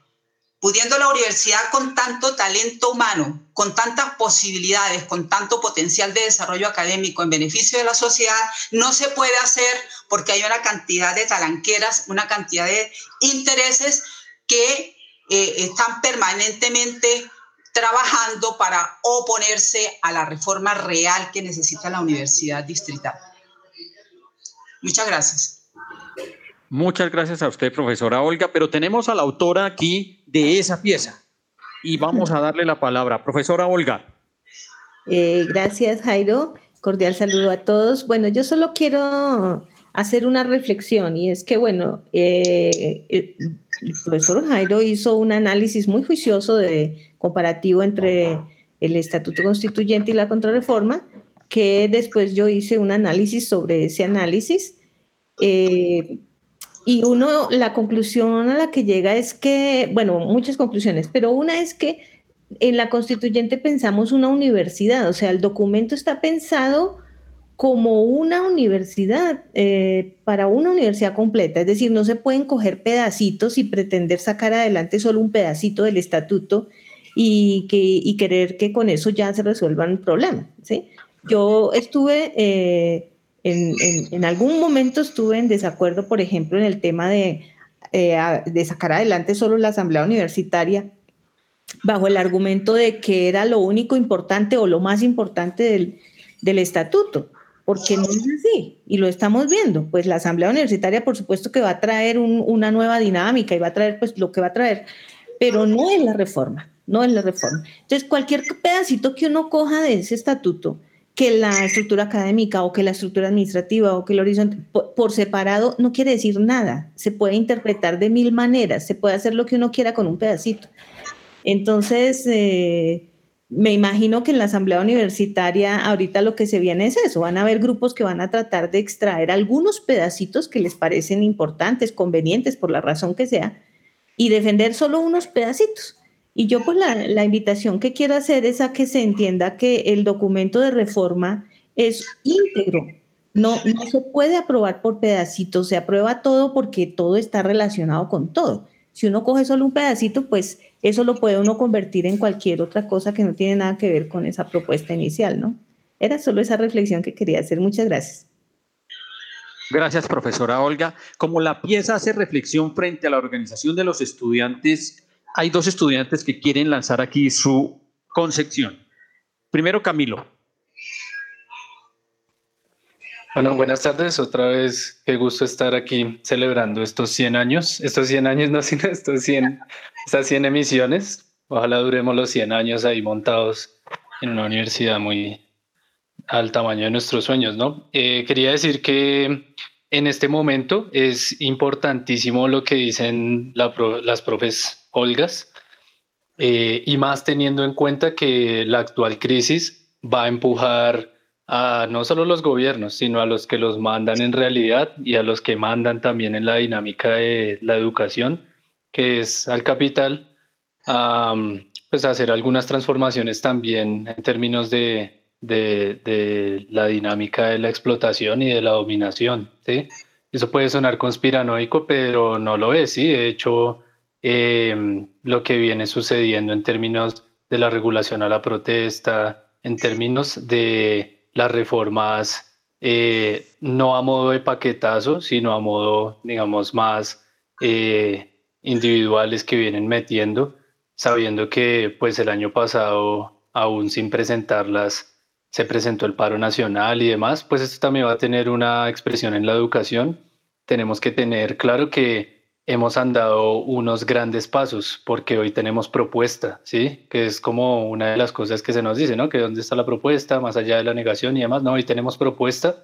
pudiendo la universidad con tanto talento humano, con tantas posibilidades, con tanto potencial de desarrollo académico en beneficio de la sociedad, no se puede hacer porque hay una cantidad de talanqueras, una cantidad de intereses que eh, están permanentemente trabajando para oponerse a la reforma real que necesita la universidad distrital. Muchas gracias. Muchas gracias a usted, profesora Olga, pero tenemos a la autora aquí de esa pieza y vamos a darle la palabra. Profesora Olga. Eh, gracias, Jairo. Cordial saludo a todos. Bueno, yo solo quiero hacer una reflexión y es que, bueno, eh, el profesor Jairo hizo un análisis muy juicioso de comparativo entre el Estatuto Constituyente y la Contrarreforma, que después yo hice un análisis sobre ese análisis. Eh, y uno, la conclusión a la que llega es que, bueno, muchas conclusiones, pero una es que en la constituyente pensamos una universidad, o sea, el documento está pensado como una universidad, eh, para una universidad completa, es decir, no se pueden coger pedacitos y pretender sacar adelante solo un pedacito del estatuto y, que, y querer que con eso ya se resuelvan problemas. ¿sí? Yo estuve... Eh, en, algún momento estuve en desacuerdo, por ejemplo, en el tema de, eh, de sacar adelante solo la asamblea universitaria bajo el argumento de que era lo único importante o lo más importante del, del estatuto, porque no es así y lo estamos viendo. Pues la asamblea universitaria, por supuesto que va a traer una nueva dinámica y va a traer pues lo que va a traer, pero no es la reforma, no es la reforma. Entonces, cualquier pedacito que uno coja de ese estatuto, que la estructura académica o que la estructura administrativa o que el horizonte por, separado no quiere decir nada. Se puede interpretar de mil maneras, se puede hacer lo que uno quiera con un pedacito. Entonces, eh, me imagino que en la asamblea universitaria ahorita lo que se viene es eso, van a haber grupos que van a tratar de extraer algunos pedacitos que les parecen importantes, convenientes, por la razón que sea, y defender solo unos pedacitos. Y yo pues la, invitación que quiero hacer es a que se entienda que el documento de reforma es íntegro. No, no se puede aprobar por pedacitos, se aprueba todo porque todo está relacionado con todo. Si uno coge solo un pedacito, pues eso lo puede uno convertir en cualquier otra cosa que no tiene nada que ver con esa propuesta inicial, ¿no? Era solo esa reflexión que quería hacer. Muchas gracias. Gracias, profesora Olga. Como la pieza hace reflexión frente a la organización de los estudiantes hay dos estudiantes que quieren lanzar aquí su concepción. Primero, Camilo. Bueno, buenas tardes. Otra vez, qué gusto estar aquí celebrando estos 100 años. Estos 100 años, no, [LAUGHS] sino estos 100, estas 100 emisiones. Ojalá duremos los 100 años ahí montados en una universidad muy al tamaño de nuestros sueños, ¿no? Eh, quería decir que en este momento es importantísimo lo que dicen las profes Olgas, eh, y más teniendo en cuenta que la actual crisis va a empujar a no solo los gobiernos, sino a los que los mandan en realidad y a los que mandan también en la dinámica de la educación, que es al capital, a pues hacer algunas transformaciones también en términos de, de, de, la dinámica de la explotación y de la dominación. ¿sí? Eso puede sonar conspiranoico, pero no lo es. ¿sí? De hecho, eh, lo que viene sucediendo en términos de la regulación a la protesta, en términos de las reformas, eh, no a modo de paquetazo, sino a modo, digamos, más eh, individuales que vienen metiendo, sabiendo que pues el año pasado, aún sin presentarlas, se presentó el paro nacional y demás, pues esto también va a tener una expresión en la educación. Tenemos que tener claro que hemos andado unos grandes pasos porque hoy tenemos propuesta, ¿sí? Que es como una de las cosas que se nos dice, ¿no? Que dónde está la propuesta, más allá de la negación y demás, no, hoy tenemos propuesta.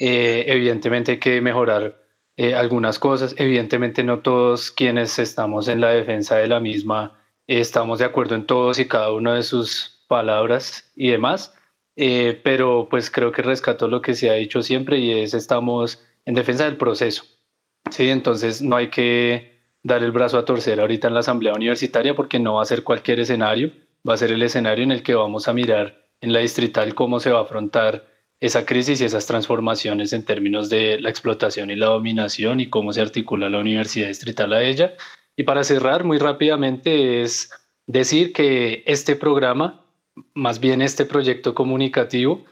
Eh, evidentemente hay que mejorar eh, algunas cosas, evidentemente no todos quienes estamos en la defensa de la misma estamos de acuerdo en todos y cada una de sus palabras y demás, eh, pero pues creo que rescato lo que se ha dicho siempre y es estamos en defensa del proceso, Sí, entonces no hay que dar el brazo a torcer ahorita en la asamblea universitaria porque no va a ser cualquier escenario, va a ser el escenario en el que vamos a mirar en la distrital cómo se va a afrontar esa crisis y esas transformaciones en términos de la explotación y la dominación y cómo se articula la universidad distrital a ella. Y para cerrar muy rápidamente es decir que este programa, más bien este proyecto comunicativo,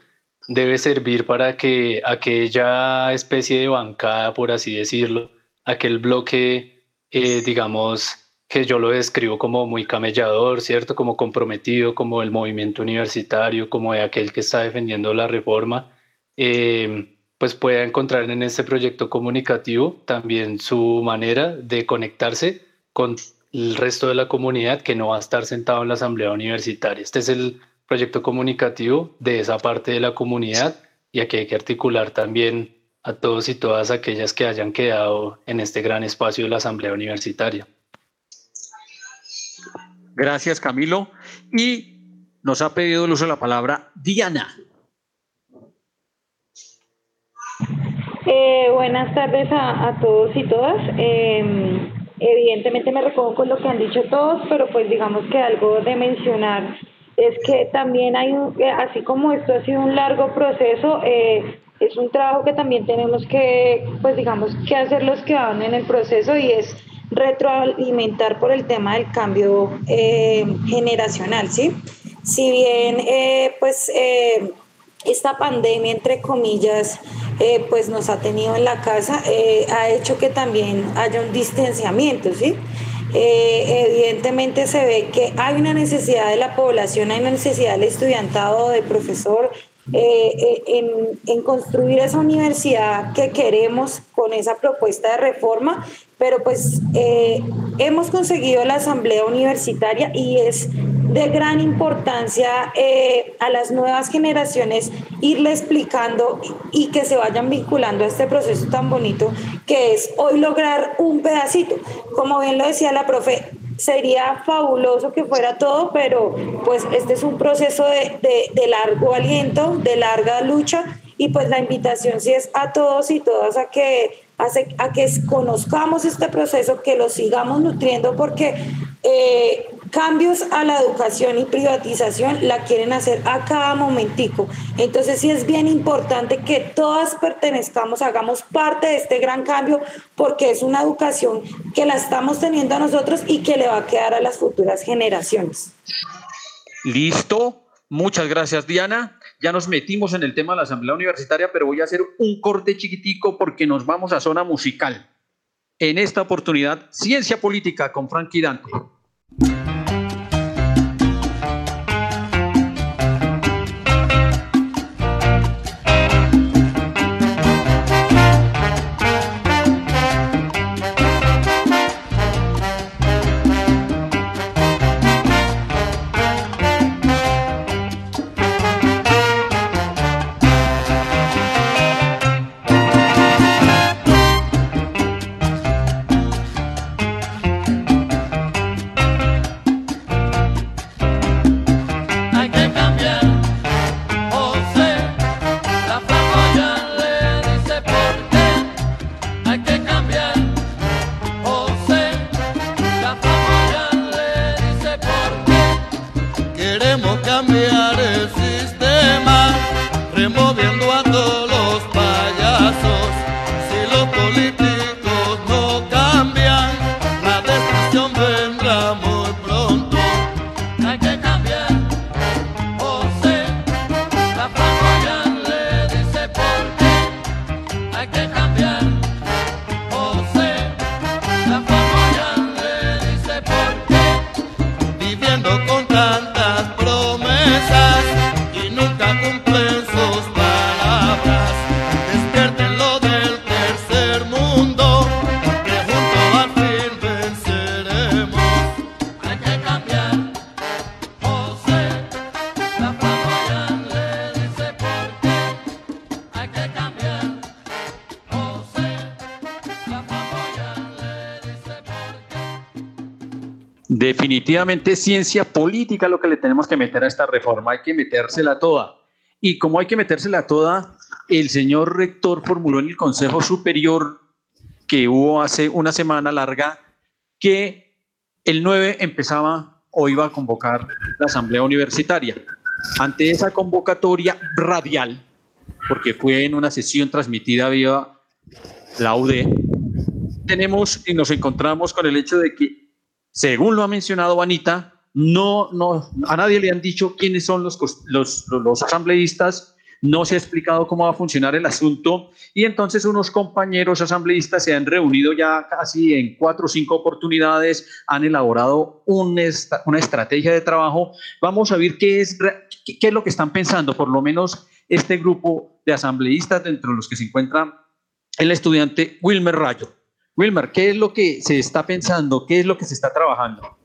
debe servir para que aquella especie de bancada, por así decirlo, aquel bloque, eh, digamos, que yo lo describo como muy camellador, ¿cierto? Como comprometido, como el movimiento universitario, como de aquel que está defendiendo la reforma, eh, pues pueda encontrar en este proyecto comunicativo también su manera de conectarse con el resto de la comunidad que no va a estar sentado en la asamblea universitaria. Este es el proyecto comunicativo de esa parte de la comunidad y aquí hay que articular también a todos y todas aquellas que hayan quedado en este gran espacio de la asamblea universitaria. Gracias, Camilo. Y nos ha pedido el uso de la palabra Diana. Eh, buenas tardes a, a, todos y todas. Eh, evidentemente me recojo con lo que han dicho todos, pero pues digamos que algo de mencionar es que también hay, un, eh, así como esto ha sido un largo proceso, eh, es un trabajo que también tenemos que, pues digamos, que hacer los que van en el proceso y es retroalimentar por el tema del cambio eh, generacional, ¿sí? Si bien, pues, esta pandemia, entre comillas, pues nos ha tenido en la casa, ha hecho que también haya un distanciamiento, ¿sí? Eh, evidentemente se ve que hay una necesidad de la población, hay una necesidad del estudiantado, del profesor, eh, en, en, construir esa universidad que queremos con esa propuesta de reforma, pero pues eh, hemos conseguido la asamblea universitaria y es de gran importancia eh, a las nuevas generaciones irle explicando y, que se vayan vinculando a este proceso tan bonito que es hoy lograr un pedacito. Como bien lo decía la profe, sería fabuloso que fuera todo, pero pues este es un proceso de, de, largo aliento, de larga lucha y pues la invitación sí es a todos y todas a que, a que conozcamos este proceso, que lo sigamos nutriendo porque eh, cambios a la educación y privatización la quieren hacer a cada momentico. Entonces sí es bien importante que todas pertenezcamos, hagamos parte de este gran cambio porque es una educación que la estamos teniendo a nosotros y que le va a quedar a las futuras generaciones. Listo. Muchas gracias, Diana. Ya nos metimos en el tema de la Asamblea Universitaria, pero voy a hacer un corte chiquitico porque nos vamos a zona musical. En esta oportunidad, Ciencia Política con Frankie Dante. Definitivamente ciencia política lo que le tenemos que meter a esta reforma, hay que metérsela toda. Y como hay que metérsela toda, el señor rector formuló en el Consejo Superior que hubo hace una semana larga que el 9 empezaba o iba a convocar la asamblea universitaria. Ante esa convocatoria radial, porque fue en una sesión transmitida vía la UD, tenemos y nos encontramos con el hecho de que según lo ha mencionado Anita, no, no, a nadie le han dicho quiénes son los, los, asambleístas, no se ha explicado cómo va a funcionar el asunto y entonces unos compañeros asambleístas se han reunido ya casi en cuatro o cinco oportunidades, han elaborado una estrategia de trabajo. Vamos a ver qué es, qué es lo que están pensando, por lo menos este grupo de asambleístas, dentro de los que se encuentra el estudiante Wilmer Rayo. Wilmer, ¿qué es lo que se está pensando? ¿Qué es lo que se está trabajando?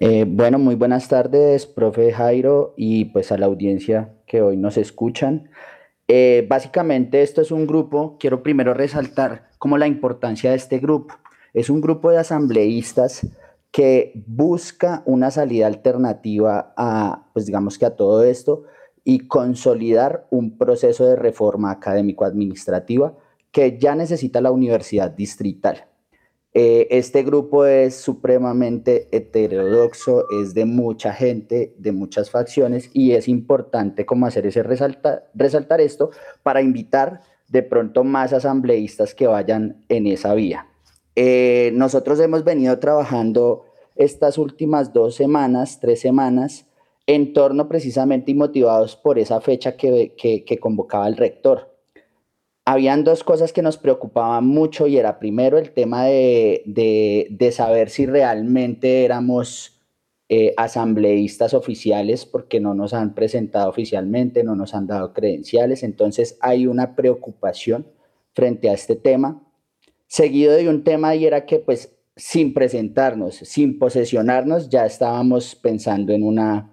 Eh, bueno, muy buenas tardes, profe Jairo, y pues a la audiencia que hoy nos escuchan. Eh, básicamente esto es un grupo, quiero primero resaltar como la importancia de este grupo. Es un grupo de asambleístas que busca una salida alternativa a, pues digamos que a todo esto y consolidar un proceso de reforma académico-administrativa que ya necesita la universidad distrital. Eh, este grupo es supremamente heterodoxo, es de mucha gente, de muchas facciones y es importante como hacer ese resaltar, esto para invitar de pronto más asambleístas que vayan en esa vía. Eh, nosotros hemos venido trabajando estas últimas dos semanas, tres semanas, en torno precisamente y motivados por esa fecha que convocaba el rector habían dos cosas que nos preocupaban mucho y era primero el tema de, saber si realmente éramos eh, asambleístas oficiales porque no nos han presentado oficialmente, no nos han dado credenciales, entonces hay una preocupación frente a este tema, seguido de un tema y era que pues sin presentarnos, sin posesionarnos, ya estábamos pensando en una,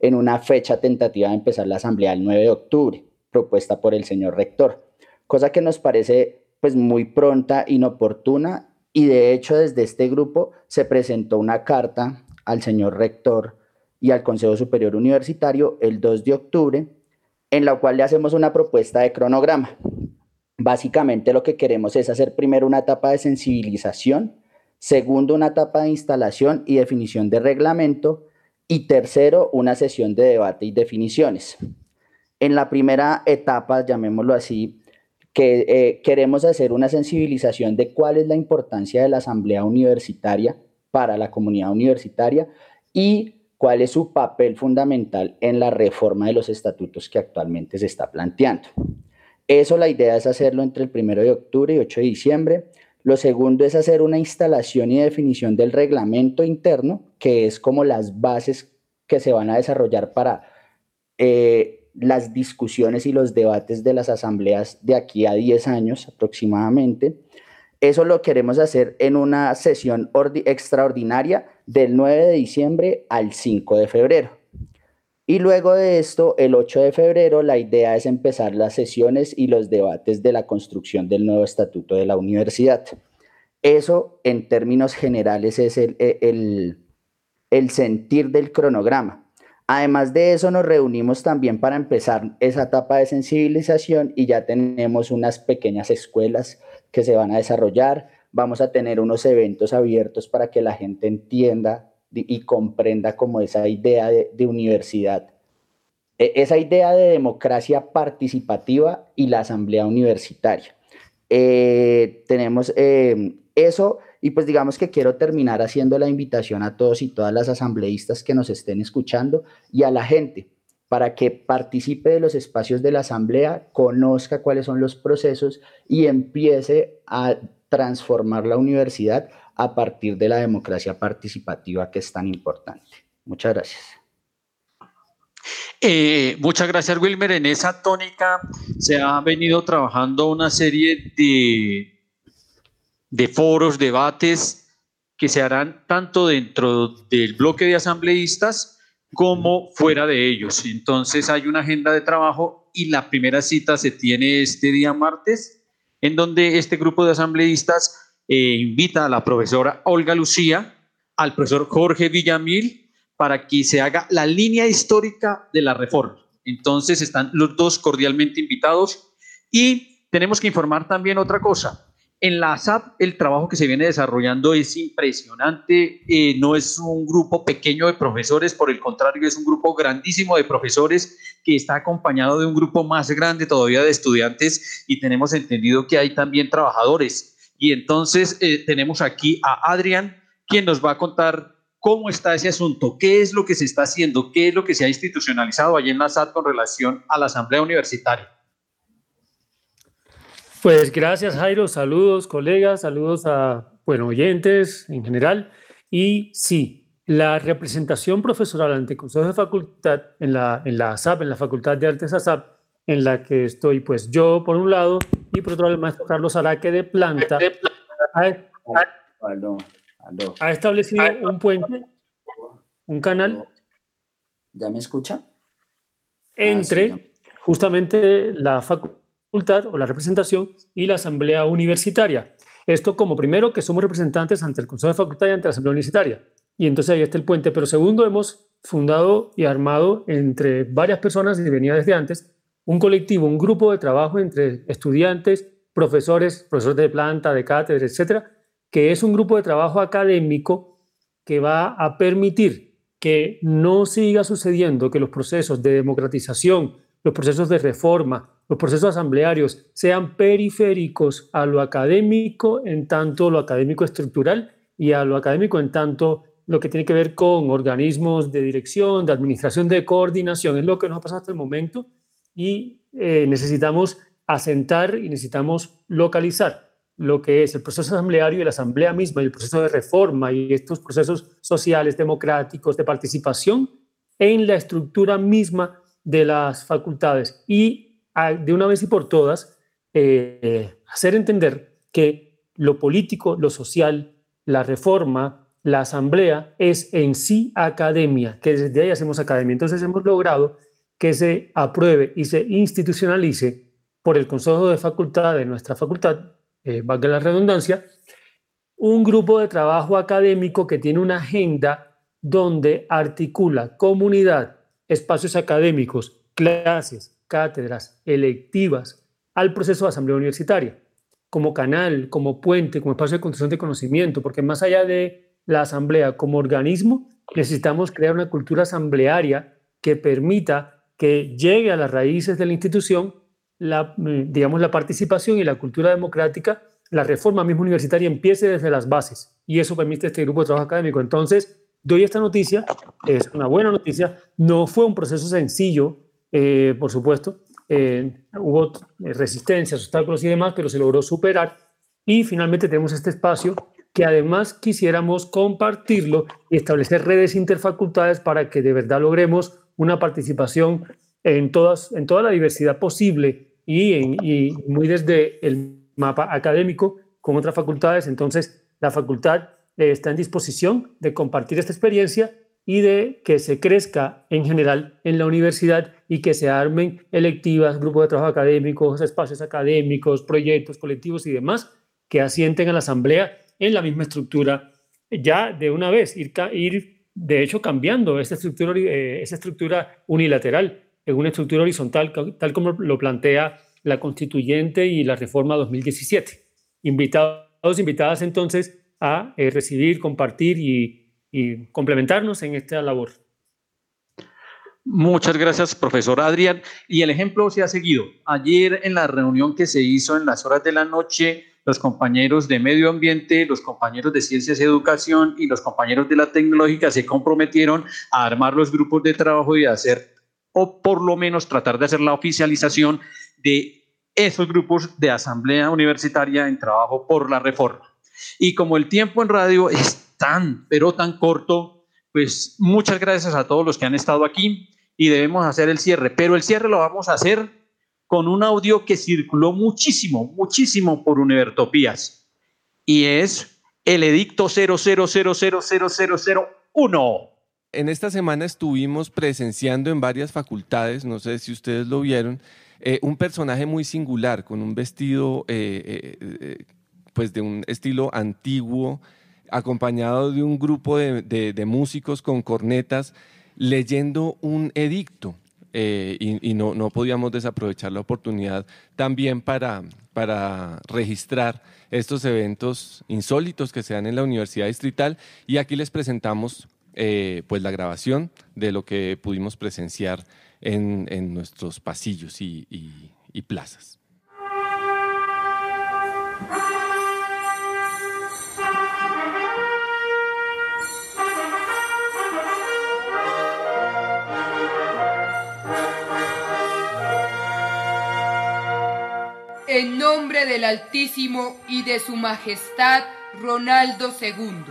en una fecha tentativa de empezar la asamblea el 9 de octubre, propuesta por el señor rector cosa que nos parece pues muy pronta, inoportuna y de hecho desde este grupo se presentó una carta al señor rector y al Consejo Superior Universitario el 2 de octubre en la cual le hacemos una propuesta de cronograma. Básicamente lo que queremos es hacer primero una etapa de sensibilización, segundo una etapa de instalación y definición de reglamento y tercero una sesión de debate y definiciones. En la primera etapa, llamémoslo así, que eh, queremos hacer una sensibilización de cuál es la importancia de la asamblea universitaria para la comunidad universitaria y cuál es su papel fundamental en la reforma de los estatutos que actualmente se está planteando. Eso la idea es hacerlo entre el 1 de octubre y 8 de diciembre. Lo segundo es hacer una instalación y definición del reglamento interno, que es como las bases que se van a desarrollar para eh, las discusiones y los debates de las asambleas de aquí a 10 años aproximadamente. Eso lo queremos hacer en una sesión extraordinaria del 9 de diciembre al 5 de febrero. Y luego de esto, el 8 de febrero, la idea es empezar las sesiones y los debates de la construcción del nuevo estatuto de la universidad. Eso, en términos generales, es el, el, el sentir del cronograma. Además de eso, nos reunimos también para empezar esa etapa de sensibilización y ya tenemos unas pequeñas escuelas que se van a desarrollar. Vamos a tener unos eventos abiertos para que la gente entienda y comprenda como esa idea de, universidad, e, esa idea de democracia participativa y la asamblea universitaria. Eh, tenemos eh, eso y pues digamos que quiero terminar haciendo la invitación a todos y todas las asambleístas que nos estén escuchando y a la gente para que participe de los espacios de la asamblea, conozca cuáles son los procesos y empiece a transformar la universidad a partir de la democracia participativa que es tan importante. Muchas gracias. Eh, muchas gracias, Wilmer. En esa tónica se ha venido trabajando una serie de de foros, debates que se harán tanto dentro del bloque de asambleístas como fuera de ellos. Entonces hay una agenda de trabajo y la primera cita se tiene este día martes, en donde este grupo de asambleístas eh, invita a la profesora Olga Lucía, al profesor Jorge Villamil, para que se haga la línea histórica de la reforma. Entonces están los dos cordialmente invitados y tenemos que informar también otra cosa. En la ASAP el trabajo que se viene desarrollando es impresionante, eh, no es un grupo pequeño de profesores, por el contrario, es un grupo grandísimo de profesores que está acompañado de un grupo más grande todavía de estudiantes y tenemos entendido que hay también trabajadores. Y entonces eh, tenemos aquí a Adrián, quien nos va a contar cómo está ese asunto, qué es lo que se está haciendo, qué es lo que se ha institucionalizado allí en la SAT con relación a la Asamblea Universitaria. Pues gracias Jairo, saludos colegas, saludos a bueno, oyentes en general. Y sí, la representación profesoral ante el Consejo de Facultad en la, en la ASAP, en la Facultad de Artes ASAP, en la que estoy pues yo por un lado y por otro lado el maestro Carlos Araque de Planta, ha, ha establecido un puente, un canal. ¿Ya me escucha? Entre justamente la facultad o la representación y la asamblea universitaria. Esto como primero que somos representantes ante el Consejo de Facultad y ante la asamblea universitaria. Y entonces ahí está el puente. Pero segundo, hemos fundado y armado entre varias personas y venía desde antes un colectivo, un grupo de trabajo entre estudiantes, profesores, profesores de planta, de cátedra, etcétera, que es un grupo de trabajo académico que va a permitir que no siga sucediendo que los procesos de democratización, los procesos de reforma, los procesos asamblearios sean periféricos a lo académico en tanto lo académico estructural y a lo académico en tanto lo que tiene que ver con organismos de dirección, de administración, de coordinación. Es lo que nos ha pasado hasta el momento y eh, necesitamos asentar y necesitamos localizar lo que es el proceso asambleario y la asamblea misma y el proceso de reforma y estos procesos sociales, democráticos, de participación en la estructura misma de las facultades y de una vez y por todas eh, hacer entender que lo político, lo social, la reforma, la asamblea es en sí academia, que desde ahí hacemos academia. Entonces hemos logrado que se apruebe y se institucionalice por el Consejo de Facultad de nuestra facultad, eh, valga la redundancia, un grupo de trabajo académico que tiene una agenda donde articula comunidad, espacios académicos, clases, cátedras, electivas al proceso de asamblea universitaria, como canal, como puente, como espacio de construcción de conocimiento, porque más allá de la asamblea como organismo, necesitamos crear una cultura asamblearia que permita que llegue a las raíces de la institución mm, digamos, la participación y la cultura democrática, la reforma misma universitaria empiece desde las bases y eso permite este grupo de trabajo académico. Entonces, doy esta noticia, es una buena noticia, no fue un proceso sencillo, eh, por supuesto, eh, hubo resistencias, obstáculos y demás, pero se logró superar y finalmente tenemos este espacio que además quisiéramos compartirlo y establecer redes interfacultades para que de verdad logremos una participación en, todas, en toda la diversidad posible y, y muy desde el mapa académico con otras facultades. Entonces, la facultad eh, está en disposición de compartir esta experiencia y de que se crezca en general en la universidad y que se armen electivas, grupos de trabajo académicos, espacios académicos, proyectos colectivos y demás que asienten a la asamblea en la misma estructura ya de una vez, ir, ir de hecho, cambiando esa estructura, eh, esa estructura unilateral en una estructura horizontal, tal como lo plantea la constituyente y la reforma 2017. Invitados, invitadas entonces a eh, recibir, compartir y, y complementarnos en esta labor. Muchas gracias, profesor Adrián. Y el ejemplo se ha seguido. Ayer en la reunión que se hizo en las horas de la noche, los compañeros de medio ambiente, los compañeros de ciencias y educación y los compañeros de la tecnológica se comprometieron a armar los grupos de trabajo y a hacer, o por lo menos tratar de hacer la oficialización de esos grupos de asamblea universitaria en trabajo por la reforma. Y como el tiempo en radio es tan, pero tan corto, pues muchas gracias a todos los que han estado aquí y debemos hacer el cierre, pero el cierre lo vamos a hacer con un audio que circuló muchísimo, muchísimo por Univertopías. Y es el edicto 0000001. En esta semana estuvimos presenciando en varias facultades, no sé si ustedes lo vieron, eh, un personaje muy singular, con un vestido eh, eh, pues de un estilo antiguo, acompañado de un grupo de músicos con cornetas, leyendo un edicto. Eh, y, no, no, podíamos desaprovechar la oportunidad también para, para registrar estos eventos insólitos que se dan en la Universidad Distrital y aquí les presentamos eh, pues la grabación de lo que pudimos presenciar en, en nuestros pasillos y, y, y plazas. En nombre del Altísimo y de Su Majestad Ronaldo II.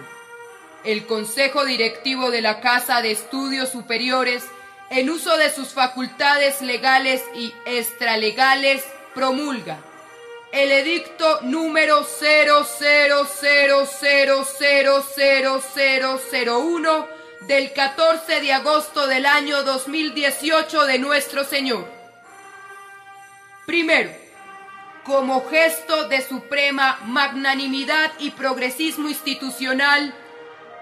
El Consejo Directivo de la Casa de Estudios Superiores, en uso de sus facultades legales y extralegales, promulga el edicto número 00000001 del 14 de agosto del año 2018 de nuestro Señor. Primero, como gesto de suprema magnanimidad y progresismo institucional,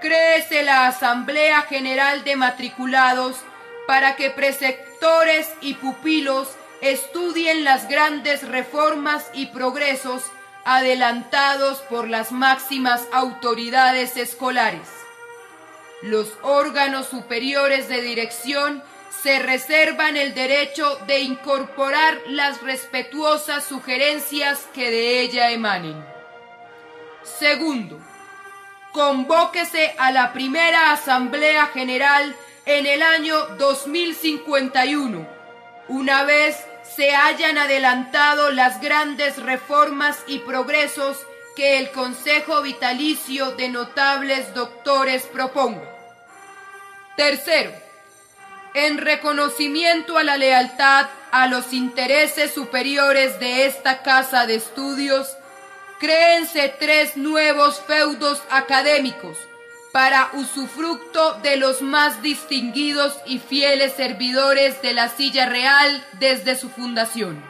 créese la Asamblea General de Matriculados para que preceptores y pupilos estudien las grandes reformas y progresos adelantados por las máximas autoridades escolares. Los órganos superiores de dirección se reservan el derecho de incorporar las respetuosas sugerencias que de ella emanen. Segundo, convóquese a la primera Asamblea General en el año 2051, una vez se hayan adelantado las grandes reformas y progresos que el Consejo Vitalicio de Notables Doctores proponga. Tercero, en reconocimiento a la lealtad a los intereses superiores de esta casa de estudios, créense tres nuevos feudos académicos para usufructo de los más distinguidos y fieles servidores de la silla real desde su fundación.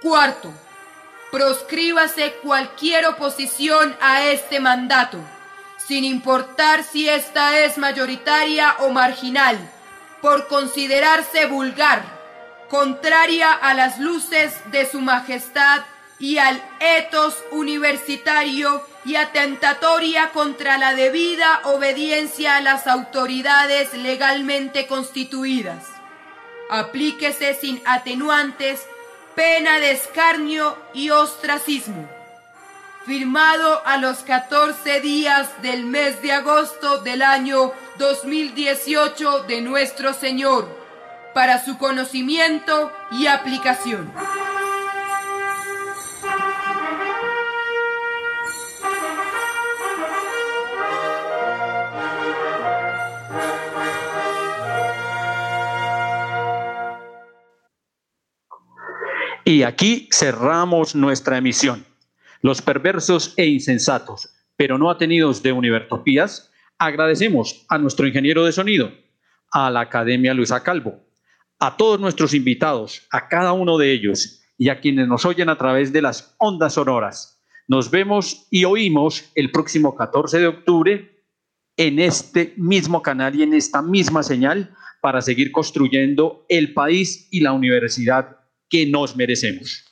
Cuarto, proscríbase cualquier oposición a este mandato, sin importar si ésta es mayoritaria o marginal, por considerarse vulgar, contraria a las luces de su majestad y al etos universitario y atentatoria contra la debida obediencia a las autoridades legalmente constituidas. Aplíquese sin atenuantes pena de escarnio y ostracismo. Firmado a los 14 días del mes de agosto del año 2018 de nuestro Señor, para su conocimiento y aplicación. Y aquí cerramos nuestra emisión. Los perversos e insensatos, pero no atenidos de Univertopías, agradecemos a nuestro ingeniero de sonido, a la Academia Luisa Calvo, a todos nuestros invitados, a cada uno de ellos y a quienes nos oyen a través de las ondas sonoras. Nos vemos y oímos el próximo 14 de octubre en este mismo canal y en esta misma señal para seguir construyendo el país y la universidad que nos merecemos.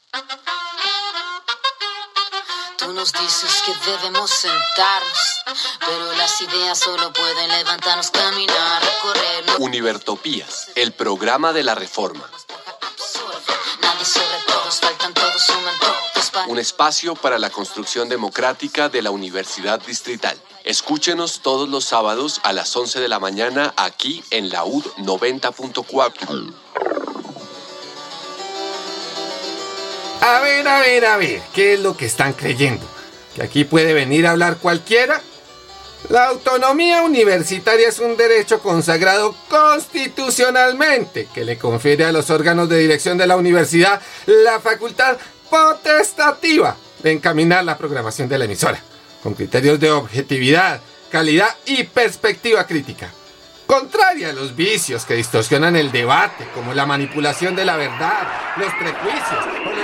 Tú nos dices que debemos sentarnos, pero las ideas solo pueden levantarnos, caminar, recorrer. Univertopías, el programa de la reforma. Nadie sobre todos, faltan todos, suman todos. Un espacio para la construcción democrática de la Universidad Distrital. Escúchenos todos los sábados a las 11 de la mañana aquí en la UD 90.4. A ver, a ver, a ver, ¿qué es lo que están creyendo? ¿Que aquí puede venir a hablar cualquiera? La autonomía universitaria es un derecho consagrado constitucionalmente que le confiere a los órganos de dirección de la universidad la facultad potestativa de encaminar la programación de la emisora, con criterios de objetividad, calidad y perspectiva crítica. Contraria a los vicios que distorsionan el debate, como la manipulación de la verdad, los prejuicios